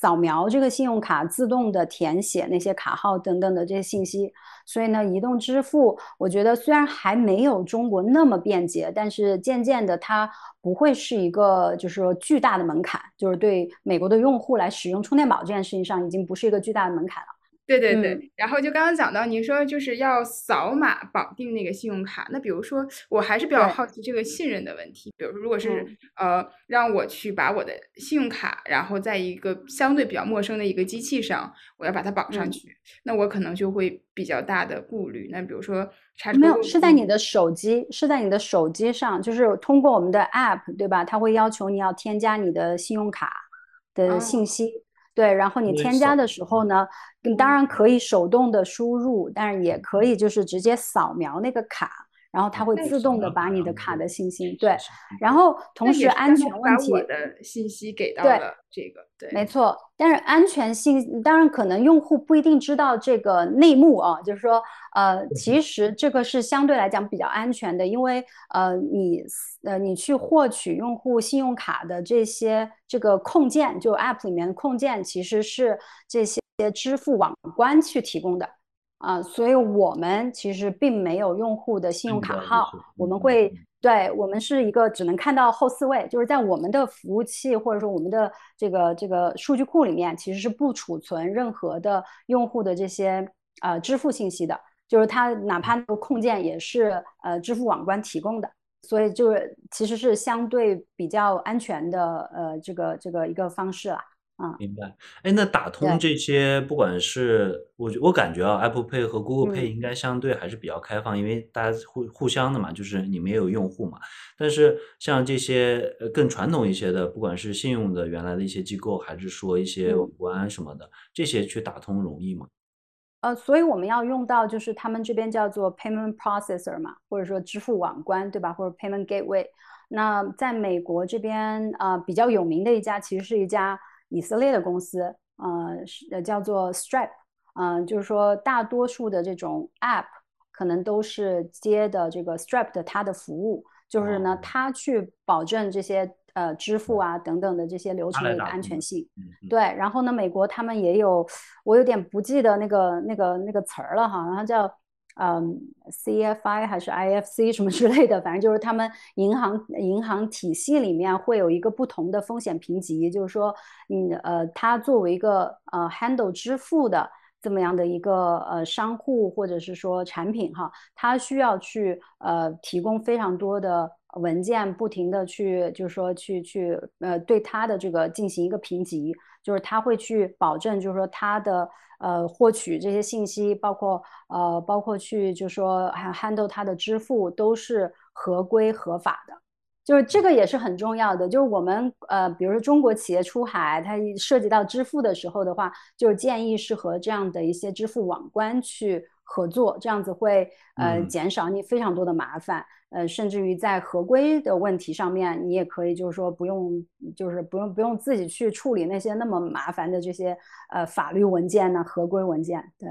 扫描这个信用卡，自动的填写那些卡号等等的这些信息。所以呢，移动支付我觉得虽然还没有中国那么便捷，但是渐渐的它不会是一个就是说巨大的门槛，就是对美国的用户来使用充电宝这件事情上已经不是一个巨大的门槛了。对对对，嗯。然后就刚刚讲到，您说就是要扫码绑定那个信用卡，那比如说我还是比较好奇这个信任的问题，比如说如果是、嗯。呃让我去把我的信用卡，然后在一个相对比较陌生的一个机器上，我要把它绑上嗯。去，那我可能就会比较大的顾虑。那比如说查没有，是在你的手机，是在你的手机上，就是通过我们的 app，对吧？它会要求你要添加你的信用卡的哦。信息，对，然后你添加的时候呢，你当然可以手动的输入，但是也可以就是直接扫描那个卡，然后它会自动的把你的卡的信息，对，然后同时安全问题，好把我的信息给到对了这个，对，没错，但是安全性当然可能用户不一定知道这个内幕啊，就是说，呃，其实这个是相对来讲比较安全的，因为呃，你呃你去获取用户信用卡的这些这个控件，就 App 里面的控件，其实是这些支付网关去提供的。啊、所以我们其实并没有用户的信用卡号，我们会对我们是一个只能看到后四位，就是在我们的服务器或者说我们的这个这个数据库里面，其实是不储存任何的用户的这些呃支付信息的，就是它哪怕那个控件也是呃支付网关提供的，所以就是其实是相对比较安全的呃这个这个一个方式啦。明白。哎，那打通这些，不管是我我感觉啊，Apple Pay 和 Google Pay 嗯应该相对还是比较开放，因为大家互互相的嘛，就是你们也有用户嘛。但是像这些呃更传统一些的，不管是信用的原来的一些机构，还是说一些嗯国安什么的，这些去打通容易吗？呃，所以我们要用到就是他们这边叫做 payment processor 嘛，或者说支付网关，对吧？或者 payment gateway。那在美国这边，呃，比较有名的一家其实是一家以色列的公司，呃，是呃叫做 Stripe，嗯、就是说大多数的这种 app 可能都是接的这个 Stripe 的它的服务，就是呢哦，它去保证这些呃支付啊等等的这些流程的一个安全性。嗯。对，然后呢，美国他们也有，我有点不记得那个那个那个词儿了哈，然后叫嗯 CFI 还是 IFC 什么之类的，反正就是他们银行银行体系里面会有一个不同的风险评级，就是说，嗯呃，它作为一个呃 handle 支付的。这么样的一个呃商户或者是说产品哈，它需要去呃提供非常多的文件，不停的去就是说去去呃对它的这个进行一个评级，就是它会去保证就是说它的呃获取这些信息，包括呃包括去就是说 handle 它的支付都是合规合法的。就是这个也是很重要的，就是我们呃，比如说中国企业出海，它涉及到支付的时候的话，就是建议是和这样的一些支付网关去合作，这样子会呃减少你非常多的麻烦，呃，甚至于在合规的问题上面，你也可以就是说不用，就是不用不用自己去处理那些那么麻烦的这些呃法律文件呢，合规文件，对。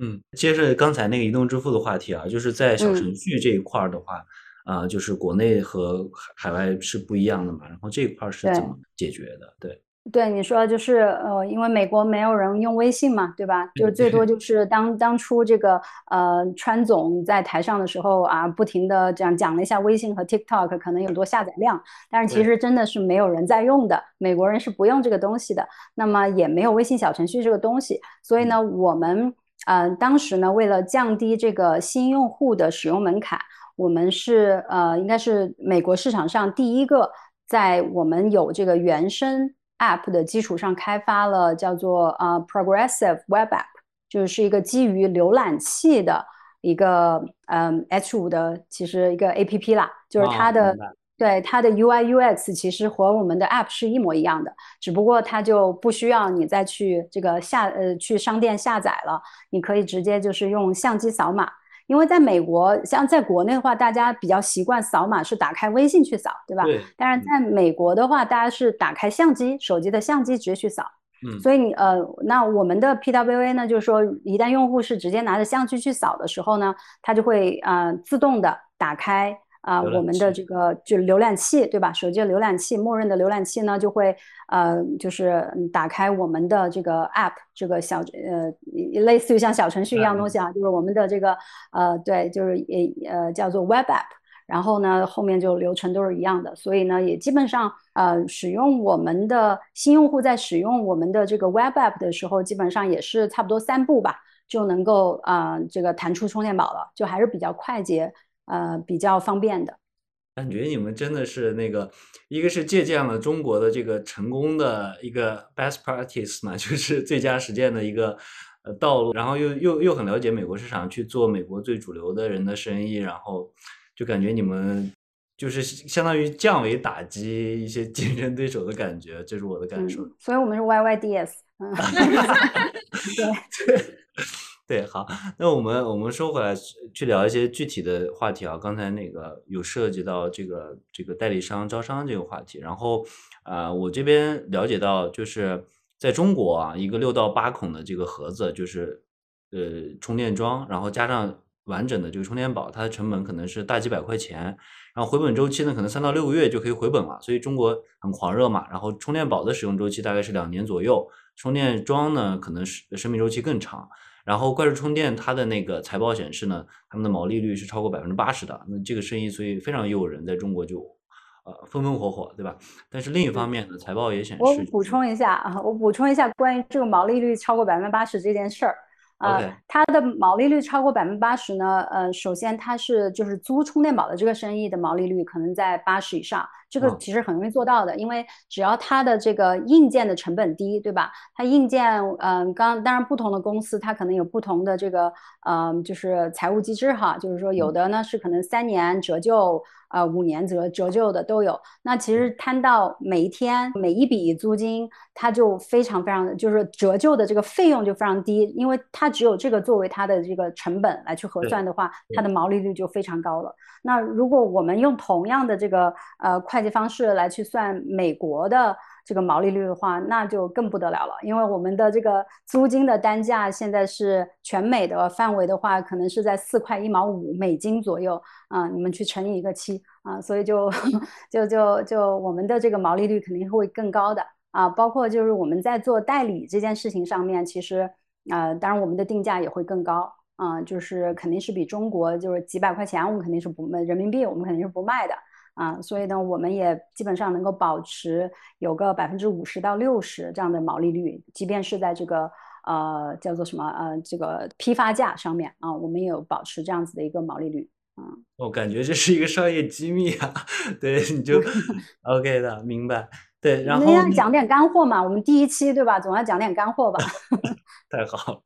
嗯，接着刚才那个移动支付的话题啊，就是在小程序这一块的话。啊，就是国内和海外是不一样的嘛，然后这一块是怎么解决的？对，对，你说就是呃，因为美国没有人用微信嘛，对吧？就是最多就是当当初这个呃川总在台上的时候啊，不停的讲讲了一下微信和 TikTok 可能有多下载量，但是其实真的是没有人在用的，美国人是不用这个东西的，那么也没有微信小程序这个东西，所以呢，我们呃当时呢为了降低这个新用户的使用门槛。我们是呃，应该是美国市场上第一个在我们有这个原生 App 的基础上开发了叫做呃 Progressive Web App，就是一个基于浏览器的一个嗯 H 五的其实一个 APP 啦，就是它的对它的 UI UX 其实和我们的 App 是一模一样的，只不过它就不需要你再去这个下呃去商店下载了，你可以直接就是用相机扫码。因为在美国，像在国内的话，大家比较习惯扫码是打开微信去扫，对吧？对。但是在美国的话，大家是打开相机，手机的相机直接去扫。嗯。所以你呃，那我们的 PWA 呢，就是说，一旦用户是直接拿着相机去扫的时候呢，它就会呃自动的打开。啊，我们的这个就浏览器，对吧？手机的浏览器，默认的浏览器呢，就会呃，就是打开我们的这个 App，这个小呃，类似于像小程序一样东西啊，就是我们的这个呃，对，就是也呃叫做 Web App，然后呢，后面就流程都是一样的，所以呢，也基本上呃，使用我们的新用户在使用我们的这个 Web App 的时候，基本上也是差不多三步吧，就能够啊，这个弹出充电宝了，就还是比较快捷。呃，比较方便的，感觉你们真的是那个，一个是借鉴了中国的这个成功的一个 best practice 嘛，就是最佳实践的一个呃道路，然后又又又很了解美国市场，去做美国最主流的人的生意，然后就感觉你们就是相当于降维打击一些竞争对手的感觉，这是我的感受。所以我们是 YYDS，对。对，好，那我们我们说回来去聊一些具体的话题啊。刚才那个有涉及到这个这个代理商招商这个话题，然后啊，我这边了解到，就是在中国啊，一个六到八孔的这个盒子，就是呃充电桩，然后加上完整的这个充电宝，它的成本可能是大几百块钱，然后回本周期呢，可能三到六个月就可以回本了。所以中国很狂热嘛，然后充电宝的使用周期大概是两年左右，充电桩呢可能是生命周期更长。然后怪兽充电它的那个财报显示呢，他们的毛利率是超过百分之八十的，那这个生意所以非常诱人，在中国就呃风风火火，对吧？但是另一方面呢，财报也显示，我补充一下啊，我补充一下关于这个毛利率超过百分之八十这件事儿。呃，它的毛利率超过百分之八十呢，呃，首先它是就是租充电宝的这个生意的毛利率可能在八十以上，这个其实很容易做到的，因为只要它的这个硬件的成本低，对吧？它硬件，嗯，刚当然不同的公司它可能有不同的这个，嗯，就是财务机制哈，就是说有的呢是可能三年折旧。呃，五年折折旧的都有。那其实摊到每一天每一笔租金，它就非常非常的，就是折旧的这个费用就非常低，因为它只有这个作为它的这个成本来去核算的话，它的毛利率就非常高了。那如果我们用同样的这个呃会计方式来去算美国的这个毛利率的话，那就更不得了了，因为我们的这个租金的单价现在是全美的范围的话，可能是在四块一毛五美金左右啊，你们去乘以一个七啊，所以就 就就就我们的这个毛利率肯定会更高的啊，包括就是我们在做代理这件事情上面，其实啊，当然我们的定价也会更高。嗯，就是肯定是比中国就是几百块钱，我们肯定是不人民币，我们肯定是不卖的啊。所以呢，我们也基本上能够保持有个百分之五十到六十这样的毛利率，即便是在这个呃叫做什么呃这个批发价上面啊，我们也有保持这样子的一个毛利率。嗯，我感觉这是一个商业机密啊。对，你就 OK 的，明白。对，然后要讲点干货嘛，我们第一期对吧，总要讲点干货吧。太好了，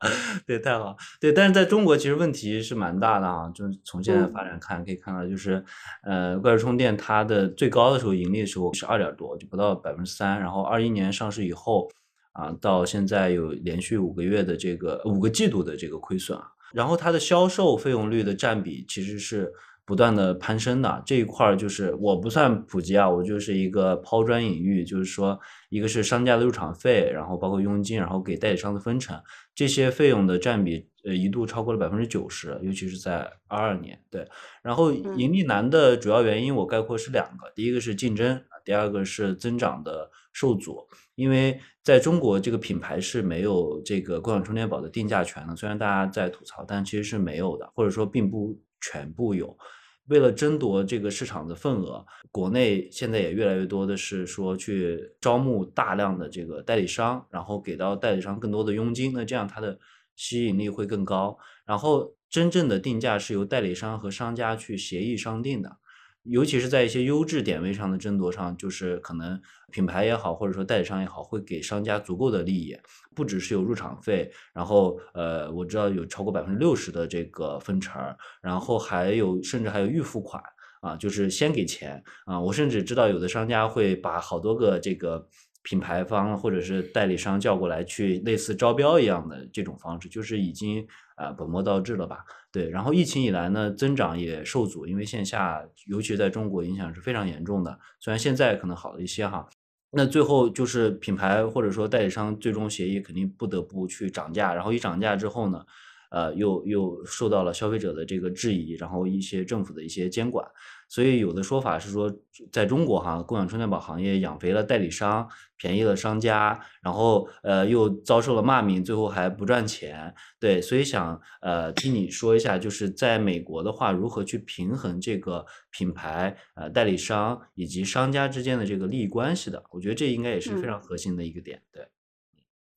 对，太好，对。但是在中国其实问题是蛮大的啊，就是从现在发展看，可以看到就是，呃，怪兽充电它的最高的时候盈利的时候是二点多，就不到百分之三。然后二一年上市以后啊，到现在有连续五个月的这个五个季度的这个亏损啊。然后它的销售费用率的占比其实是。不断的攀升的这一块儿，就是我不算普及啊，我就是一个抛砖引玉，就是说，一个是商家的入场费，然后包括佣金，然后给代理商的分成，这些费用的占比，呃，一度超过了百分之九十，尤其是在二二年，对。然后盈利难的主要原因，我概括是两个，第一个是竞争，第二个是增长的受阻。因为在中国，这个品牌是没有这个共享充电宝的定价权的，虽然大家在吐槽，但其实是没有的，或者说并不全部有。为了争夺这个市场的份额，国内现在也越来越多的是说去招募大量的这个代理商，然后给到代理商更多的佣金，那这样它的吸引力会更高。然后真正的定价是由代理商和商家去协议商定的。尤其是在一些优质点位上的争夺上，就是可能品牌也好，或者说代理商也好，会给商家足够的利益，不只是有入场费，然后呃，我知道有超过百分之六十的这个分成，然后还有甚至还有预付款啊，就是先给钱啊，我甚至知道有的商家会把好多个这个。品牌方或者是代理商叫过来去类似招标一样的这种方式，就是已经啊本末倒置了吧？对，然后疫情以来呢，增长也受阻，因为线下尤其在中国影响是非常严重的。虽然现在可能好了一些哈，那最后就是品牌或者说代理商最终协议肯定不得不去涨价，然后一涨价之后呢？呃，又又受到了消费者的这个质疑，然后一些政府的一些监管，所以有的说法是说，在中国哈，共享充电宝行业养肥了代理商，便宜了商家，然后呃又遭受了骂名，最后还不赚钱。对，所以想呃听你说一下，就是在美国的话，如何去平衡这个品牌、呃代理商以及商家之间的这个利益关系的？我觉得这应该也是非常核心的一个点，对。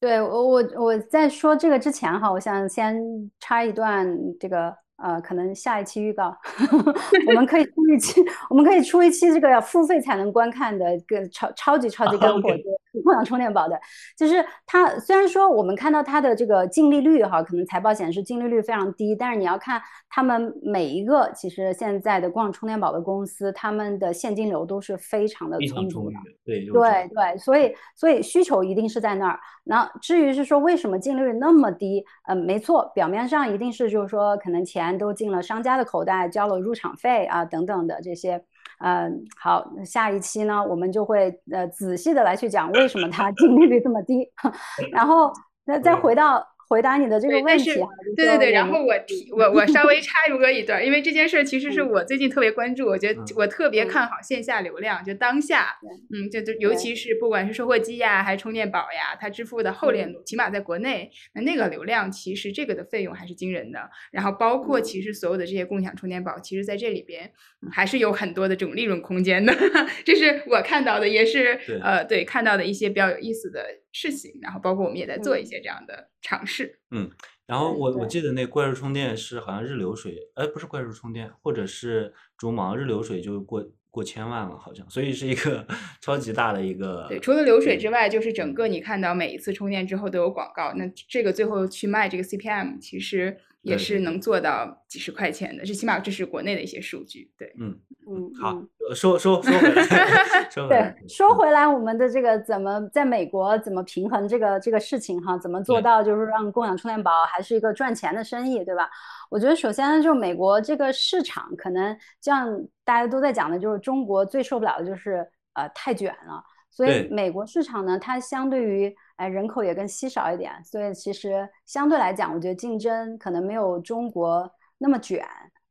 对我我我在说这个之前哈，我想先插一段这个呃，可能下一期预告，我们可以出一期，我们可以出一期这个要付费才能观看的个超超级超级干货。共享充电宝的，就是它虽然说我们看到它的这个净利率哈，可能财报显示净利率非常低，但是你要看他们每一个其实现在的共享充电宝的公司，他们的现金流都是非常的充足的。对对对，所以所以需求一定是在那儿。那至于是说为什么净利率那么低，嗯，没错，表面上一定是就是说可能钱都进了商家的口袋，交了入场费啊等等的这些。嗯，好，下一期呢，我们就会呃仔细的来去讲为什么它 净利率这么低，然后那再回到。回答你的这个问题，对对对，然后我提我我稍微插入一段，因为这件事儿其实是我最近特别关注，我觉得我特别看好线下流量，就当下，嗯，就就尤其是不管是售货机呀，还是充电宝呀，它支付的后链路，起码在国内，那那个流量其实这个的费用还是惊人的。然后包括其实所有的这些共享充电宝，其实在这里边还是有很多的这种利润空间的，这是我看到的，也是呃对看到的一些比较有意思的。事情，然后包括我们也在做一些这样的尝试。嗯，然后我我记得那怪兽充电是好像日流水，哎，不是怪兽充电，或者是竹芒日流水就过过千万了，好像，所以是一个 超级大的一个。对，除了流水之外，就是整个你看到每一次充电之后都有广告，那这个最后去卖这个 CPM，其实。也是能做到几十块钱的，这起码这是国内的一些数据。对，嗯嗯，好，说说说回来，对，说回来，我们的这个怎么在美国怎么平衡这个这个事情哈？怎么做到就是让共享充电宝还是一个赚钱的生意，对吧？我觉得首先就美国这个市场，可能像大家都在讲的，就是中国最受不了的就是呃太卷了。所以美国市场呢，它相对于哎人口也更稀少一点，所以其实相对来讲，我觉得竞争可能没有中国那么卷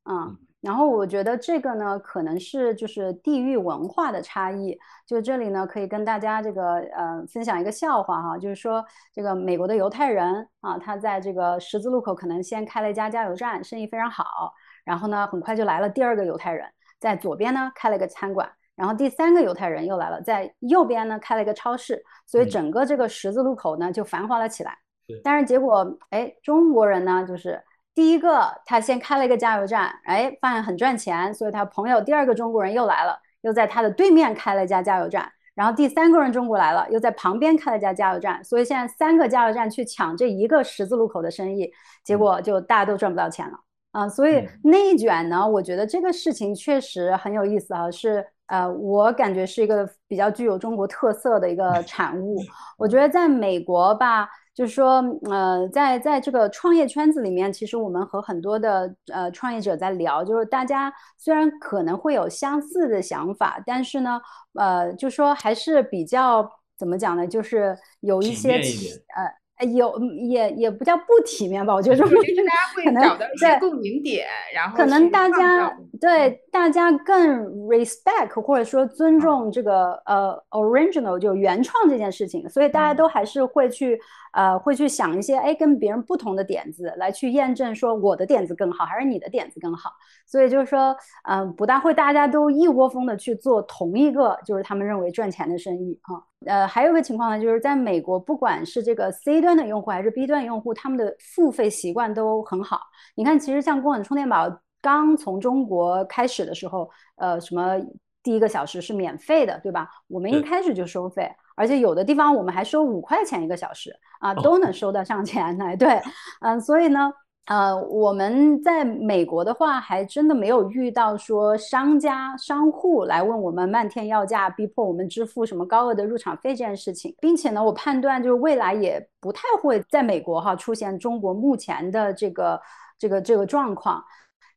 啊。然后我觉得这个呢，可能是就是地域文化的差异。就这里呢，可以跟大家这个呃分享一个笑话哈，就是说这个美国的犹太人啊，他在这个十字路口可能先开了一家加油站，生意非常好。然后呢，很快就来了第二个犹太人，在左边呢开了一个餐馆。然后第三个犹太人又来了，在右边呢开了一个超市。所以整个这个十字路口呢就繁华了起来。但是结果哎，中国人呢就是。第一个，他先开了一个加油站，哎，发现很赚钱，所以他朋友第二个中国人又来了，又在他的对面开了一家加油站。然后第三个人中国来了，又在旁边开了一家加油站。所以现在三个加油站去抢这一个十字路口的生意，结果就大家都赚不到钱了啊！所以内卷呢，我觉得这个事情确实很有意思啊，是呃，我感觉是一个比较具有中国特色的一个 产物。我觉得在美国吧。就是说，呃，在在这个创业圈子里面，其实我们和很多的呃创业者在聊，就是大家虽然可能会有相似的想法，但是呢，呃，就说还是比较怎么讲呢？就是有一些呃。有也也不叫不体面吧，我觉得就是大家会找到一些共鸣点，然后可能大家对。大家更 respect 或者说尊重这个呃 original 就原创这件事情，所以大家都还是会去呃会去想一些哎跟别人不同的点子来去验证说我的点子更好还是你的点子更好，所以就是说嗯不大会大家都一窝蜂的去做同一个就是他们认为赚钱的生意啊。呃，还有个情况呢，就是在美国，不管是这个 C 端的用户还是 B 端用户，他们的付费习惯都很好。你看，其实像共享充电宝刚从中国开始的时候，呃，什么第一个小时是免费的，对吧？我们一开始就收费，而且有的地方我们还收五块钱一个小时啊，都能收得上钱来。对，嗯，所以呢。呃，我们在美国的话，还真的没有遇到说商家、商户来问我们漫天要价，逼迫我们支付什么高额的入场费这件事情，并且呢，我判断就是未来也不太会在美国哈出现中国目前的这个这个这个状况。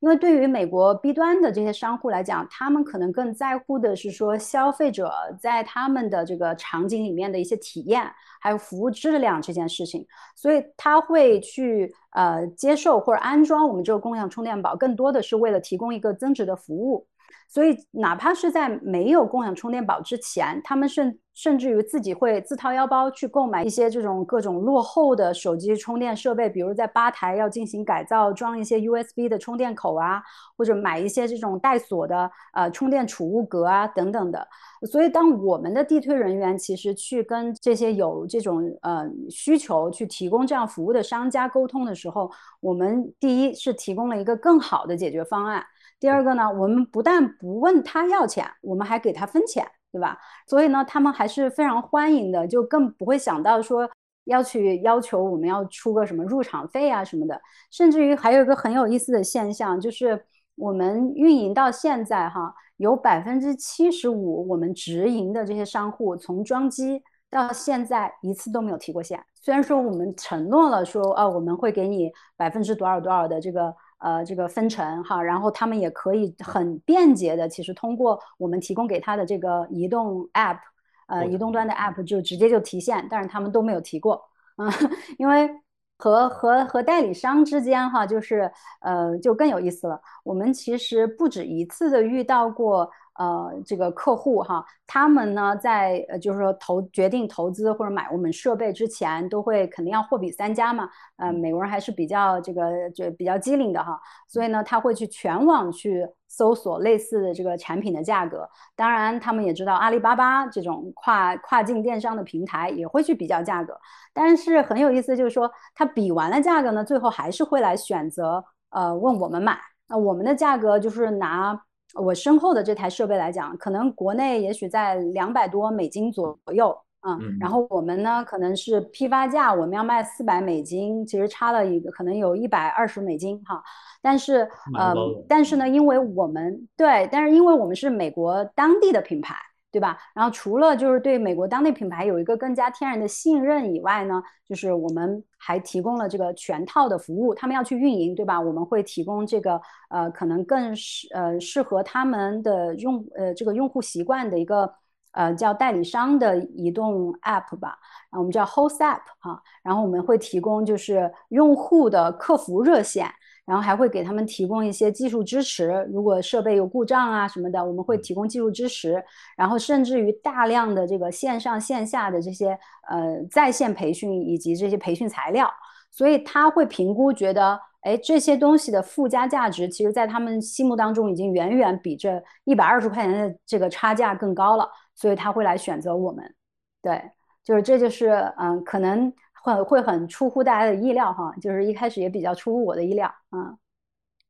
因为对于美国 B 端的这些商户来讲，他们可能更在乎的是说消费者在他们的这个场景里面的一些体验，还有服务质量这件事情，所以他会去呃接受或者安装我们这个共享充电宝，更多的是为了提供一个增值的服务。所以，哪怕是在没有共享充电宝之前，他们甚甚至于自己会自掏腰包去购买一些这种各种落后的手机充电设备，比如在吧台要进行改造，装一些 USB 的充电口啊，或者买一些这种带锁的呃充电储物格啊等等的。所以，当我们的地推人员其实去跟这些有这种呃需求去提供这样服务的商家沟通的时候，我们第一是提供了一个更好的解决方案。第二个呢，我们不但不问他要钱，我们还给他分钱，对吧？所以呢，他们还是非常欢迎的，就更不会想到说要去要求我们要出个什么入场费啊什么的。甚至于还有一个很有意思的现象，就是我们运营到现在哈，有百分之七十五我们直营的这些商户，从装机到现在一次都没有提过现。虽然说我们承诺了说啊，我们会给你百分之多少多少的这个。呃，这个分成哈，然后他们也可以很便捷的，其实通过我们提供给他的这个移动 App，呃，移动端的 App 就直接就提现，但是他们都没有提过，嗯，因为和和和代理商之间哈，就是呃，就更有意思了。我们其实不止一次的遇到过。呃，这个客户哈，他们呢在呃，就是说投决定投资或者买我们设备之前，都会肯定要货比三家嘛。呃，美国人还是比较这个就比较机灵的哈，所以呢，他会去全网去搜索类似的这个产品的价格。当然，他们也知道阿里巴巴这种跨跨境电商的平台也会去比较价格。但是很有意思，就是说他比完了价格呢，最后还是会来选择呃问我们买。那我们的价格就是拿。我身后的这台设备来讲，可能国内也许在两百多美金左右，嗯，然后我们呢可能是批发价，我们要卖四百美金，其实差了一个，可能有一百二十美金哈。但是呃，但是呢，因为我们对，但是因为我们是美国当地的品牌。对吧？然后除了就是对美国当地品牌有一个更加天然的信任以外呢，就是我们还提供了这个全套的服务。他们要去运营，对吧？我们会提供这个呃，可能更适呃适合他们的用呃这个用户习惯的一个呃叫代理商的移动 App 吧，我们叫 Host App 哈，然后我们会提供就是用户的客服热线。然后还会给他们提供一些技术支持，如果设备有故障啊什么的，我们会提供技术支持。然后甚至于大量的这个线上线下的这些呃在线培训以及这些培训材料，所以他会评估觉得，哎，这些东西的附加价值，其实在他们心目当中已经远远比这一百二十块钱的这个差价更高了，所以他会来选择我们。对，就是这就是嗯可能。会会很出乎大家的意料哈，就是一开始也比较出乎我的意料啊。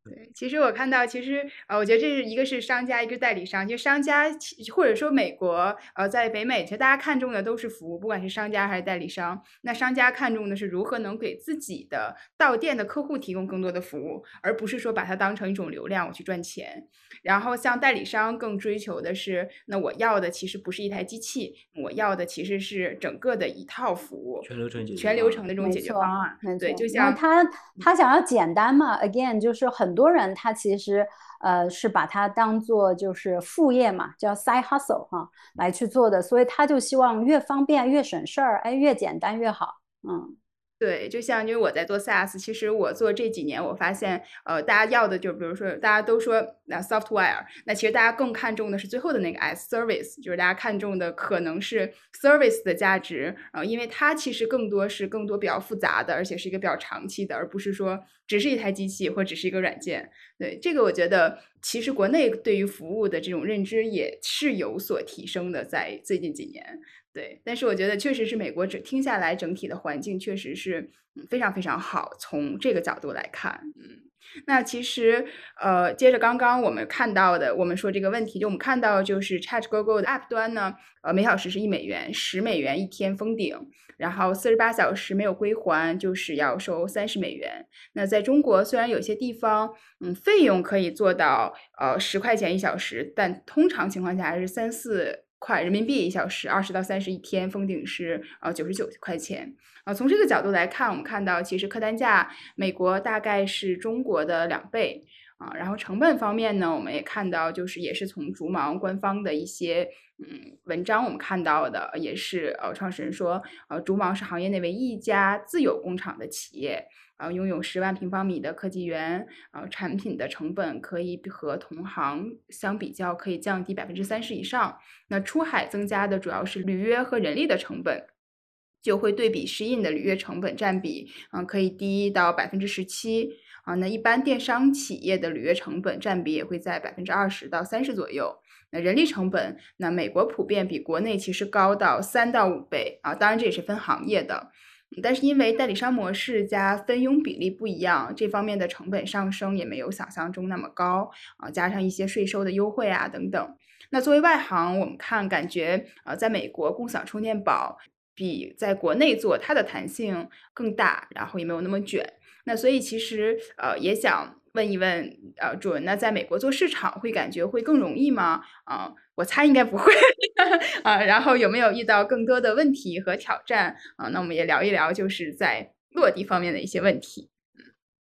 对，其实我看到，其实呃，我觉得这是一个是商家，一个代理商。就商家或者说美国，呃，在北美，其实大家看中的都是服务，不管是商家还是代理商。那商家看重的是如何能给自己的到店的客户提供更多的服务，而不是说把它当成一种流量我去赚钱。然后像代理商更追求的是，那我要的其实不是一台机器，我要的其实是整个的一套服务，全流程解决，全流程的这种解决方案。对，就像他他想要简单嘛，again 就是很。很多人他其实呃是把它当做就是副业嘛，叫 side hustle 哈，来去做的，所以他就希望越方便越省事儿，哎，越简单越好，嗯。对，就像因为我在做 SaaS，其实我做这几年，我发现，呃，大家要的就比如说，大家都说那 software，那其实大家更看重的是最后的那个 s service，就是大家看重的可能是 service 的价值，然后因为它其实更多是更多比较复杂的，而且是一个比较长期的，而不是说只是一台机器或只是一个软件。对，这个我觉得其实国内对于服务的这种认知也是有所提升的，在最近几年。对，但是我觉得确实是美国整听下来整体的环境确实是非常非常好。从这个角度来看，嗯，那其实呃，接着刚刚我们看到的，我们说这个问题，就我们看到就是 ChatGoGo 的 App 端呢，呃，每小时是一美元，十美元一天封顶，然后四十八小时没有归还就是要收三十美元。那在中国虽然有些地方嗯费用可以做到呃十块钱一小时，但通常情况下还是三四。块人民币一小时，二十到三十一天，封顶是呃九十九块钱啊。从这个角度来看，我们看到其实客单价美国大概是中国的两倍啊。然后成本方面呢，我们也看到就是也是从竹芒官方的一些嗯文章我们看到的，也是呃创始人说呃竹芒是行业内唯一一家自有工厂的企业。啊，拥有十万平方米的科技园，啊，产品的成本可以和同行相比较，可以降低百分之三十以上。那出海增加的主要是履约和人力的成本，就会对比适应的履约成本占比，啊，可以低到百分之十七。啊，那一般电商企业的履约成本占比也会在百分之二十到三十左右。那人力成本，那美国普遍比国内其实高到三到五倍。啊，当然这也是分行业的。但是因为代理商模式加分佣比例不一样，这方面的成本上升也没有想象中那么高啊，加上一些税收的优惠啊等等。那作为外行，我们看感觉啊，在美国共享充电宝比在国内做它的弹性更大，然后也没有那么卷。那所以其实呃也想。问一问，呃，主人，那在美国做市场会感觉会更容易吗？啊，我猜应该不会啊。然后有没有遇到更多的问题和挑战啊？那我们也聊一聊，就是在落地方面的一些问题。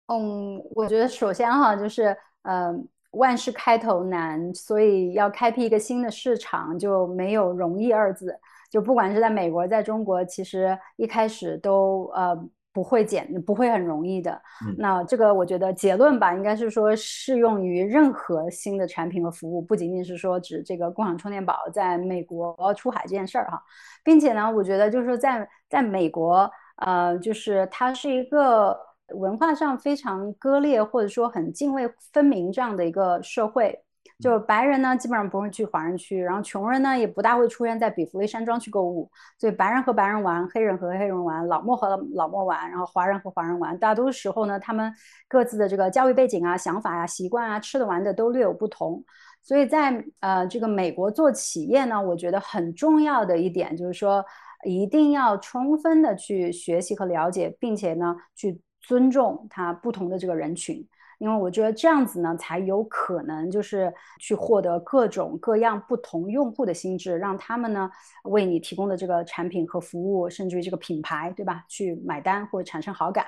嗯，我觉得首先哈，就是呃，万事开头难，所以要开辟一个新的市场就没有容易二字。就不管是在美国，在中国，其实一开始都呃。不会简不会很容易的。那这个我觉得结论吧，应该是说适用于任何新的产品和服务，不仅仅是说指这个共享充电宝在美国出海这件事儿哈，并且呢，我觉得就是说在在美国，呃，就是它是一个文化上非常割裂或者说很泾渭分明这样的一个社会。就白人呢，基本上不会去华人区，然后穷人呢也不大会出现在比弗利山庄去购物，所以白人和白人玩，黑人和黑人玩，老墨和老墨玩，然后华人和华人玩，大多时候呢，他们各自的这个教育背景啊、想法啊、习惯啊、吃的玩的都略有不同，所以在呃这个美国做企业呢，我觉得很重要的一点就是说，一定要充分的去学习和了解，并且呢去尊重他不同的这个人群。因为我觉得这样子呢，才有可能就是去获得各种各样不同用户的心智，让他们呢为你提供的这个产品和服务，甚至于这个品牌，对吧？去买单或者产生好感。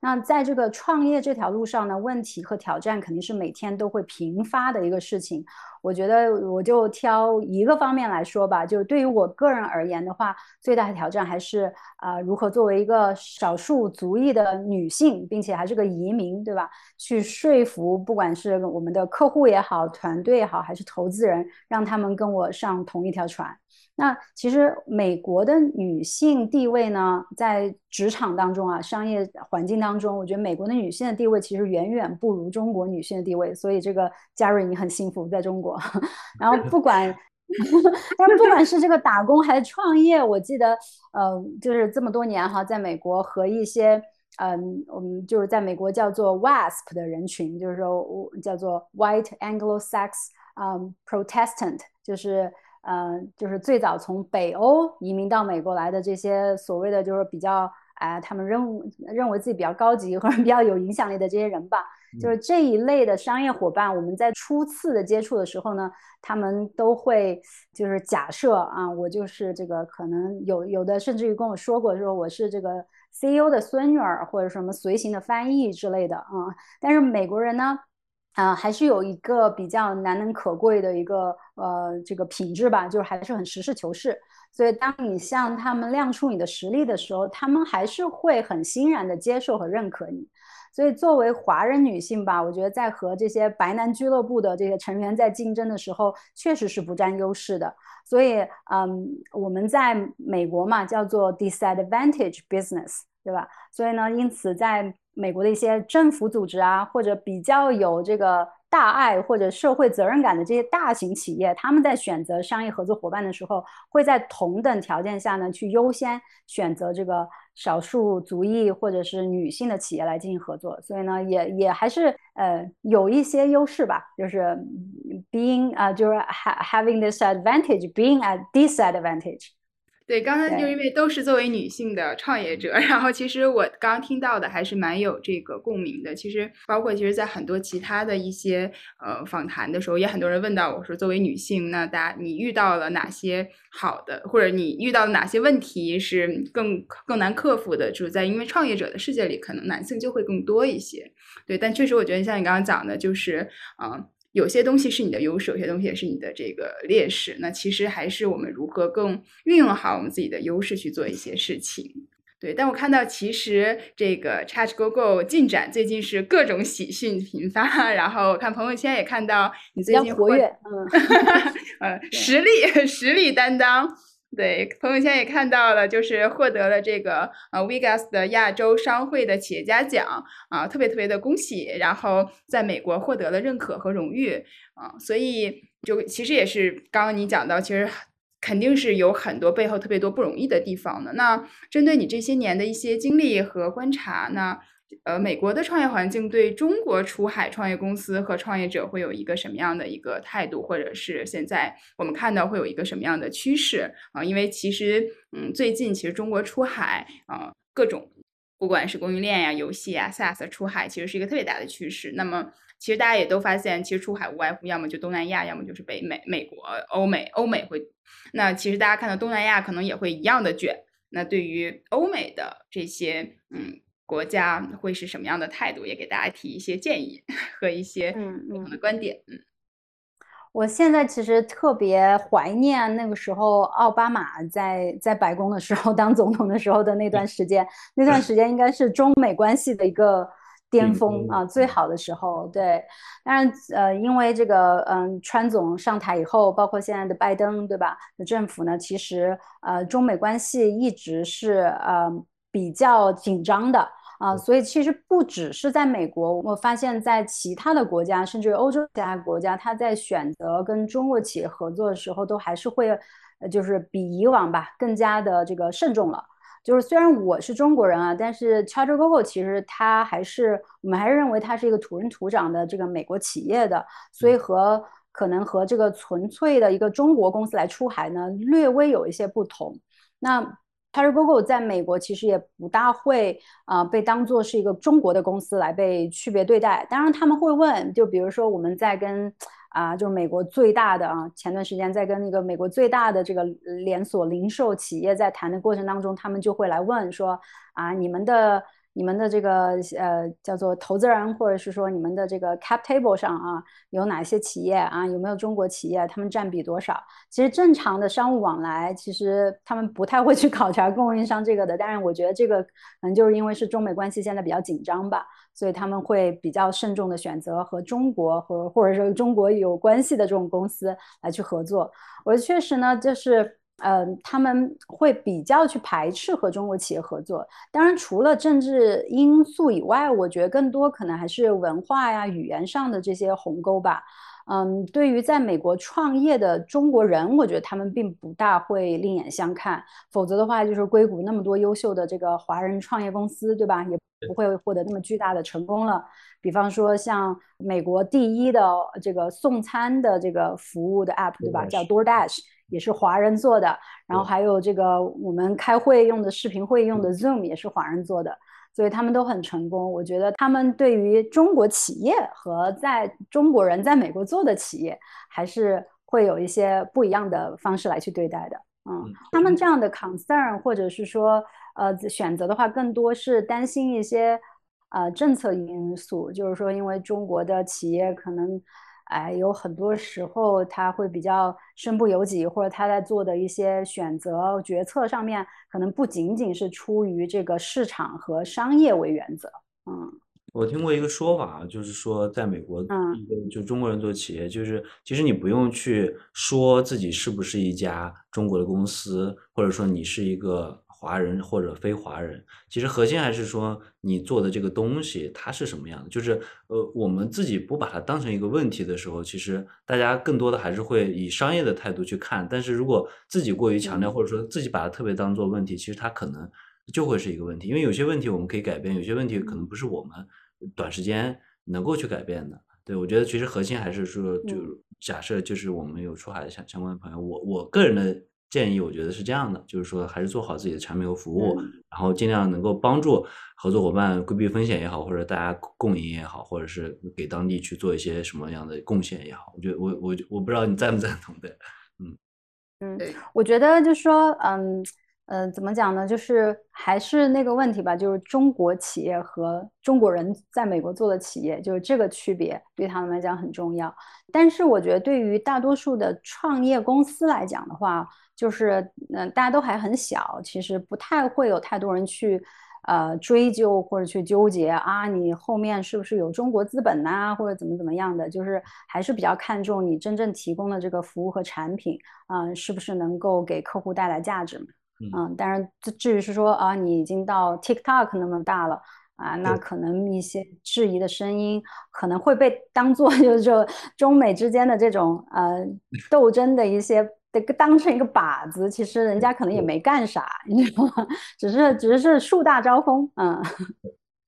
那在这个创业这条路上呢，问题和挑战肯定是每天都会频发的一个事情。我觉得我就挑一个方面来说吧，就是对于我个人而言的话，最大的挑战还是啊，如何作为一个少数族裔的女性，并且还是个移民，对吧？去说服不管是我们的客户也好，团队也好，还是投资人，让他们跟我上同一条船。那其实美国的女性地位呢，在职场当中啊，商业环境当中，我觉得美国的女性的地位其实远远不如中国女性的地位。所以这个嘉瑞，你很幸福在中国。然后不管，但不管是这个打工还是创业，我记得，呃，就是这么多年哈，在美国和一些，嗯，我们就是在美国叫做 WASP 的人群，就是说叫做 White Anglo-Sax，嗯，Protestant，就是。嗯，就是最早从北欧移民到美国来的这些所谓的就是比较哎，他们认认为自己比较高级或者比较有影响力的这些人吧，就是这一类的商业伙伴，我们在初次的接触的时候呢，他们都会就是假设啊，我就是这个可能有有的甚至于跟我说过说我是这个 CEO 的孙女儿或者什么随行的翻译之类的啊，但是美国人呢？啊，还是有一个比较难能可贵的一个呃这个品质吧，就是还是很实事求是。所以当你向他们亮出你的实力的时候，他们还是会很欣然的接受和认可你。所以作为华人女性吧，我觉得在和这些白男俱乐部的这些成员在竞争的时候，确实是不占优势的。所以，嗯，我们在美国嘛，叫做 disadvantage business，对吧？所以呢，因此在美国的一些政府组织啊，或者比较有这个大爱或者社会责任感的这些大型企业，他们在选择商业合作伙伴的时候，会在同等条件下呢，去优先选择这个少数族裔或者是女性的企业来进行合作。所以呢，也也还是呃有一些优势吧，就是 being 啊，就是 having this advantage，being a disadvantage。对，刚才就因为都是作为女性的创业者，然后其实我刚刚听到的还是蛮有这个共鸣的。其实包括其实，在很多其他的一些呃访谈的时候，也很多人问到我说，作为女性，那大家你遇到了哪些好的，或者你遇到了哪些问题是更更难克服的？就是在因为创业者的世界里，可能男性就会更多一些。对，但确实我觉得像你刚刚讲的，就是嗯。有些东西是你的优势，有些东西也是你的这个劣势。那其实还是我们如何更运用好我们自己的优势去做一些事情。对，但我看到其实这个 ChatGoGo 进展最近是各种喜讯频发，然后看朋友圈也看到你最近活跃，嗯，呃，实力实力担当。对，朋友圈也看到了，就是获得了这个呃 Vegas 的亚洲商会的企业家奖啊，特别特别的恭喜！然后在美国获得了认可和荣誉啊，所以就其实也是刚刚你讲到，其实肯定是有很多背后特别多不容易的地方的。那针对你这些年的一些经历和观察，那。呃，美国的创业环境对中国出海创业公司和创业者会有一个什么样的一个态度，或者是现在我们看到会有一个什么样的趋势啊？因为其实，嗯，最近其实中国出海啊，各种不管是供应链呀、游戏呀、SaaS 出海，其实是一个特别大的趋势。那么，其实大家也都发现，其实出海无外乎要么就东南亚，要么就是北美、美国、欧美。欧美会，那其实大家看到东南亚可能也会一样的卷。那对于欧美的这些，嗯。国家会是什么样的态度？也给大家提一些建议 和一些不同的观点。嗯，我现在其实特别怀念那个时候奥巴马在在白宫的时候当总统的时候的那段时间。那段时间应该是中美关系的一个巅峰啊，最好的时候。对，但是呃，因为这个嗯，川总上台以后，包括现在的拜登对吧的政府呢，其实呃，中美关系一直是呃。比较紧张的啊，所以其实不只是在美国，我发现在其他的国家，甚至欧洲其他国家，他在选择跟中国企业合作的时候，都还是会，就是比以往吧更加的这个慎重了。就是虽然我是中国人啊，但是 CharterGo 其实它还是我们还是认为它是一个土生土长的这个美国企业的，所以和可能和这个纯粹的一个中国公司来出海呢，略微有一些不同。那 c h a r g o g o 在美国其实也不大会啊被当做是一个中国的公司来被区别对待。当然他们会问，就比如说我们在跟啊，就是美国最大的啊，前段时间在跟那个美国最大的这个连锁零售企业在谈的过程当中，他们就会来问说啊，你们的你们的这个呃叫做投资人，或者是说你们的这个 cap table 上啊，有哪些企业啊？有没有中国企业？他们占比多少？其实正常的商务往来，其实他们不太会去考察供应商这个的。当然，我觉得这个可能就是因为是中美关系现在比较紧张吧，所以他们会比较慎重的选择和中国和或者说中国有关系的这种公司来去合作。我确实呢，就是。嗯，他们会比较去排斥和中国企业合作。当然，除了政治因素以外，我觉得更多可能还是文化呀、语言上的这些鸿沟吧。嗯，对于在美国创业的中国人，我觉得他们并不大会另眼相看。否则的话，就是硅谷那么多优秀的这个华人创业公司，对吧？也不会获得那么巨大的成功了。比方说，像美国第一的这个送餐的这个服务的 app，对吧？叫 DoorDash。也是华人做的，然后还有这个我们开会用的视频会议用的 Zoom 也是华人做的，所以他们都很成功。我觉得他们对于中国企业和在中国人在美国做的企业，还是会有一些不一样的方式来去对待的。嗯，他们这样的 concern 或者是说呃选择的话，更多是担心一些呃政策因素，就是说因为中国的企业可能。哎，有很多时候他会比较身不由己，或者他在做的一些选择决策上面，可能不仅仅是出于这个市场和商业为原则。嗯，我听过一个说法，就是说在美国，嗯，就中国人做企业，就是其实你不用去说自己是不是一家中国的公司，或者说你是一个。华人或者非华人，其实核心还是说你做的这个东西它是什么样的。就是呃，我们自己不把它当成一个问题的时候，其实大家更多的还是会以商业的态度去看。但是如果自己过于强调，或者说自己把它特别当做问题，其实它可能就会是一个问题。因为有些问题我们可以改变，有些问题可能不是我们短时间能够去改变的。对我觉得其实核心还是说，就假设就是我们有出海的相相关的朋友，我我个人的。建议我觉得是这样的，就是说还是做好自己的产品和服务，然后尽量能够帮助合作伙伴规避风险也好，或者大家共赢也好，或者是给当地去做一些什么样的贡献也好。我觉得我我我不知道你赞不赞同的，嗯嗯，我觉得就是说，嗯。呃，怎么讲呢？就是还是那个问题吧，就是中国企业和中国人在美国做的企业，就是这个区别对他们来讲很重要。但是我觉得对于大多数的创业公司来讲的话，就是嗯，大家都还很小，其实不太会有太多人去呃追究或者去纠结啊，你后面是不是有中国资本呐，或者怎么怎么样的，就是还是比较看重你真正提供的这个服务和产品，嗯，是不是能够给客户带来价值。嗯，当然，至于是说啊，你已经到 TikTok 那么大了啊，那可能一些质疑的声音可能会被当做 就是中美之间的这种呃 斗争的一些的当成一个靶子，其实人家可能也没干啥，你知道吗？只是只是树大招风，嗯。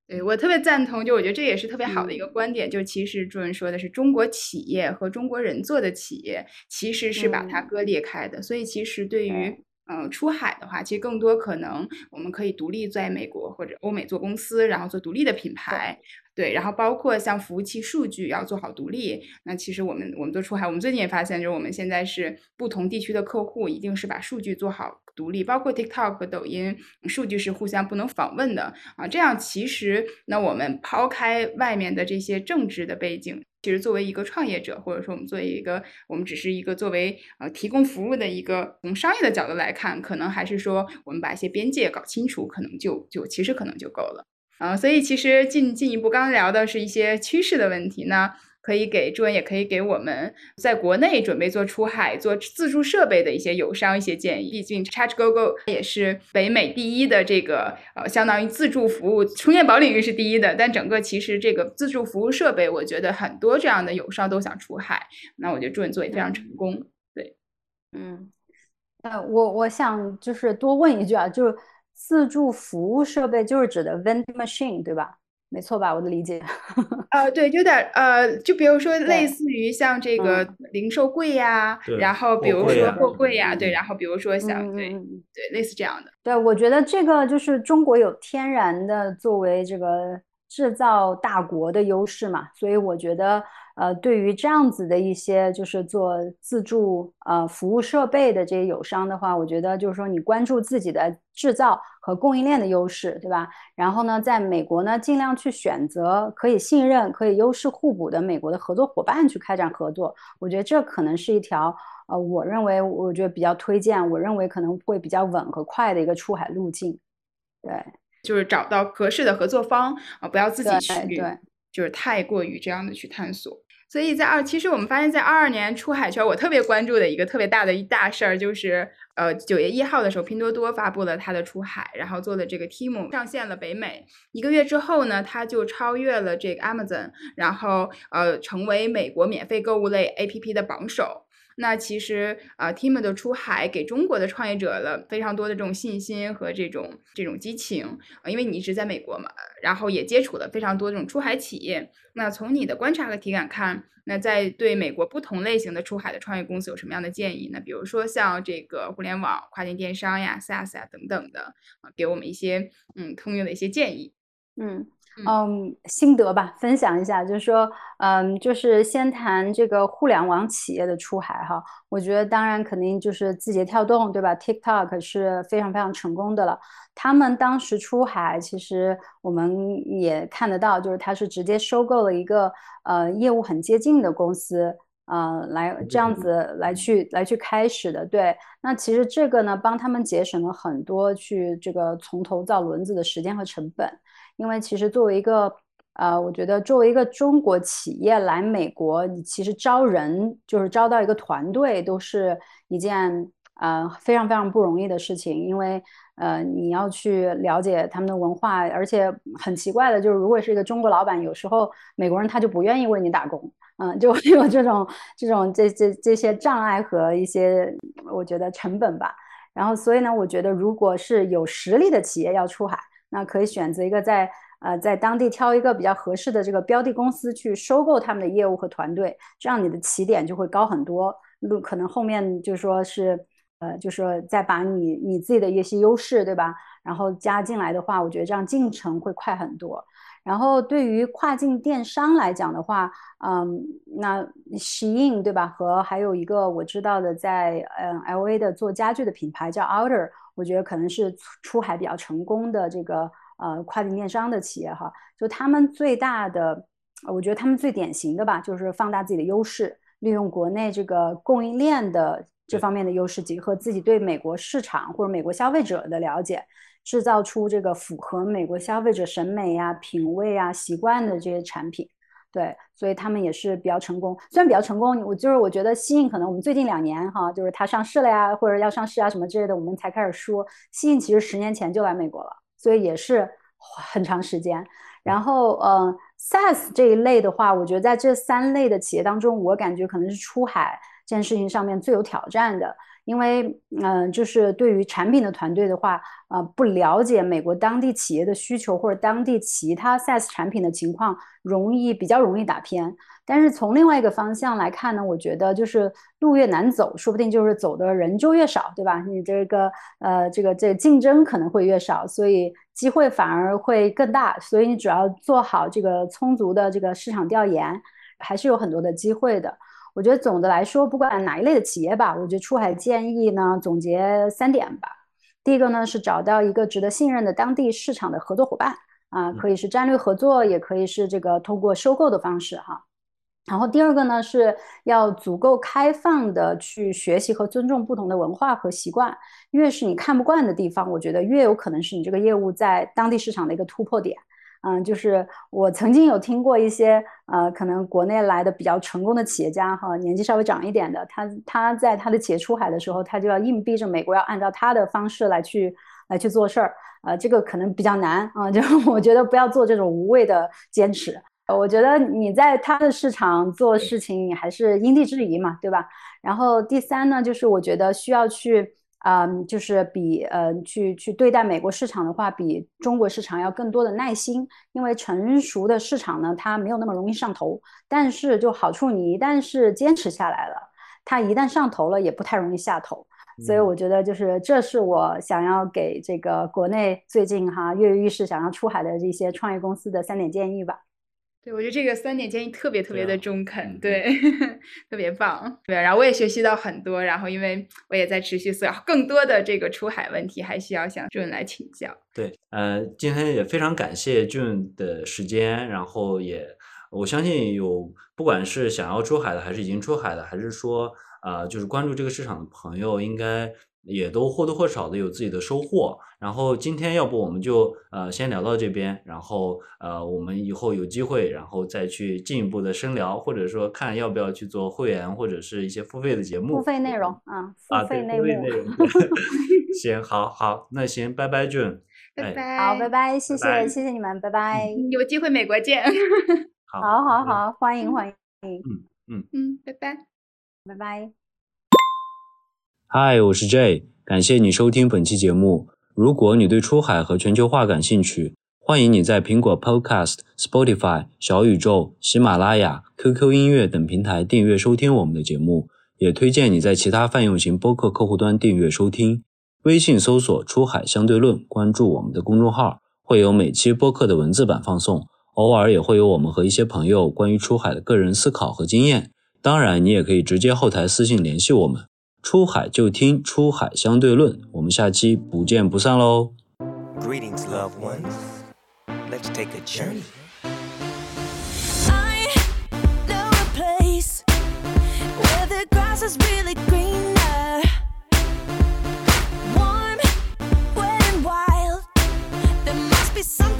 对我特别赞同，就我觉得这也是特别好的一个观点，就其实朱文说的是中国企业和中国人做的企业其实是把它割裂开的，所以其实对于。嗯，出海的话，其实更多可能我们可以独立在美国或者欧美做公司，然后做独立的品牌。对，然后包括像服务器数据要做好独立。那其实我们我们做出海，我们最近也发现，就是我们现在是不同地区的客户，一定是把数据做好独立。包括 TikTok 和抖音，数据是互相不能访问的啊。这样其实，那我们抛开外面的这些政治的背景，其实作为一个创业者，或者说我们作为一个，我们只是一个作为呃提供服务的一个从商业的角度来看，可能还是说我们把一些边界搞清楚，可能就就其实可能就够了。啊，所以其实进进一步，刚刚聊的是一些趋势的问题那，可以给朱文，也可以给我们在国内准备做出海、做自助设备的一些友商一些建议。毕竟 ChargeGoGo 也是北美第一的这个呃，相当于自助服务充电宝领域是第一的。但整个其实这个自助服务设备，我觉得很多这样的友商都想出海，那我觉得朱文做也非常成功。对，嗯，呃，我我想就是多问一句啊，就。自助服务设备就是指的 vending machine，对吧？没错吧？我的理解。呃，对，有点呃，就比如说类似于像这个零售柜呀，然后比如说货柜呀，对，然后比如说像对对类似这样的。对，我觉得这个就是中国有天然的作为这个制造大国的优势嘛，所以我觉得，呃，对于这样子的一些就是做自助呃服务设备的这些友商的话，我觉得就是说你关注自己的制造和供应链的优势，对吧？然后呢，在美国呢，尽量去选择可以信任、可以优势互补的美国的合作伙伴去开展合作。我觉得这可能是一条呃，我认为我觉得比较推荐，我认为可能会比较稳和快的一个出海路径。对。就是找到合适的合作方啊，不要自己去，对，就是太过于这样的去探索。所以在二，其实我们发现，在二二年出海圈，我特别关注的一个特别大的一大事儿，就是呃九月一号的时候，拼多多发布了它的出海，然后做的这个 Team 上线了北美。一个月之后呢，它就超越了这个 Amazon，然后呃成为美国免费购物类 APP 的榜首。那其实啊，Team 的出海给中国的创业者了非常多的这种信心和这种这种激情啊，因为你一直在美国嘛，然后也接触了非常多这种出海企业。那从你的观察和体感看，那在对美国不同类型的出海的创业公司有什么样的建议呢？比如说像这个互联网跨境电商呀、SaaS 啊等等的啊，给我们一些嗯通用的一些建议。嗯。嗯，心得吧，分享一下，就是说，嗯，就是先谈这个互联网企业的出海哈。我觉得，当然肯定就是字节跳动，对吧？TikTok 是非常非常成功的了。他们当时出海，其实我们也看得到，就是他是直接收购了一个呃业务很接近的公司，呃，来这样子来去来去开始的。对，那其实这个呢，帮他们节省了很多去这个从头造轮子的时间和成本。因为其实作为一个，呃，我觉得作为一个中国企业来美国，你其实招人就是招到一个团队，都是一件呃非常非常不容易的事情。因为呃你要去了解他们的文化，而且很奇怪的就是，如果是一个中国老板，有时候美国人他就不愿意为你打工，嗯，就会有这种这种这这这些障碍和一些我觉得成本吧。然后所以呢，我觉得如果是有实力的企业要出海。那可以选择一个在呃在当地挑一个比较合适的这个标的公司去收购他们的业务和团队，这样你的起点就会高很多。路可能后面就说是呃就说再把你你自己的一些优势对吧，然后加进来的话，我觉得这样进程会快很多。然后对于跨境电商来讲的话，嗯，那 Shein 对吧？和还有一个我知道的在嗯 LA 的做家具的品牌叫 Outer。我觉得可能是出海比较成功的这个呃跨境电商的企业哈，就他们最大的，我觉得他们最典型的吧，就是放大自己的优势，利用国内这个供应链的这方面的优势，结合自己对美国市场或者美国消费者的了解，制造出这个符合美国消费者审美呀、品味啊、习惯的这些产品。对，所以他们也是比较成功。虽然比较成功，我就是我觉得吸引可能我们最近两年哈，就是它上市了呀，或者要上市啊什么之类的，我们才开始说。吸引其实十年前就来美国了，所以也是很长时间。然后呃，SaaS 这一类的话，我觉得在这三类的企业当中，我感觉可能是出海这件事情上面最有挑战的。因为，嗯，就是对于产品的团队的话，呃，不了解美国当地企业的需求或者当地其他 SaaS 产品的情况，容易比较容易打偏。但是从另外一个方向来看呢，我觉得就是路越难走，说不定就是走的人就越少，对吧？你这个，呃，这个这竞争可能会越少，所以机会反而会更大。所以你只要做好这个充足的这个市场调研，还是有很多的机会的。我觉得总的来说，不管哪一类的企业吧，我觉得出海建议呢，总结三点吧。第一个呢是找到一个值得信任的当地市场的合作伙伴啊，可以是战略合作，也可以是这个通过收购的方式哈。然后第二个呢是要足够开放的去学习和尊重不同的文化和习惯，越是你看不惯的地方，我觉得越有可能是你这个业务在当地市场的一个突破点。嗯，就是我曾经有听过一些呃，可能国内来的比较成功的企业家哈，年纪稍微长一点的，他他在他的企业出海的时候，他就要硬逼着美国要按照他的方式来去来去做事儿，呃，这个可能比较难啊，就我觉得不要做这种无谓的坚持。我觉得你在他的市场做事情，你还是因地制宜嘛，对吧？然后第三呢，就是我觉得需要去。嗯，就是比呃去去对待美国市场的话，比中国市场要更多的耐心，因为成熟的市场呢，它没有那么容易上头。但是就好处，你一旦是坚持下来了，它一旦上头了，也不太容易下头。所以我觉得，就是这是我想要给这个国内最近哈跃跃欲试想要出海的这些创业公司的三点建议吧。对，我觉得这个三点建议特别特别的中肯，对，特别棒。对，然后我也学习到很多，然后因为我也在持续思考更多的这个出海问题，还需要向 June 来请教。对，呃，今天也非常感谢 June 的时间，然后也我相信有不管是想要出海的，还是已经出海的，还是说呃就是关注这个市场的朋友，应该。也都或多或少的有自己的收获，然后今天要不我们就呃先聊到这边，然后呃我们以后有机会，然后再去进一步的深聊，或者说看要不要去做会员或者是一些付费的节目，付费内容。啊，付费内容。行，好好，那行，拜拜，June，拜拜，好，拜拜，谢谢，谢谢你们，拜拜，有机会美国见，好，好，好，好，欢迎，欢迎，嗯嗯。嗯，拜拜，拜拜。嗨，我是 J，感谢你收听本期节目。如果你对出海和全球化感兴趣，欢迎你在苹果 Podcast、Spotify、小宇宙、喜马拉雅、QQ 音乐等平台订阅收听我们的节目。也推荐你在其他泛用型播客客户端订阅收听。微信搜索“出海相对论”，关注我们的公众号，会有每期播客的文字版放送。偶尔也会有我们和一些朋友关于出海的个人思考和经验。当然，你也可以直接后台私信联系我们。出海就听出海相对论，我们下期不见不散喽。Greetings, loved ones. Let's take a journey. I know a place where the grass is really greener. Warm, wet and wild. There must be something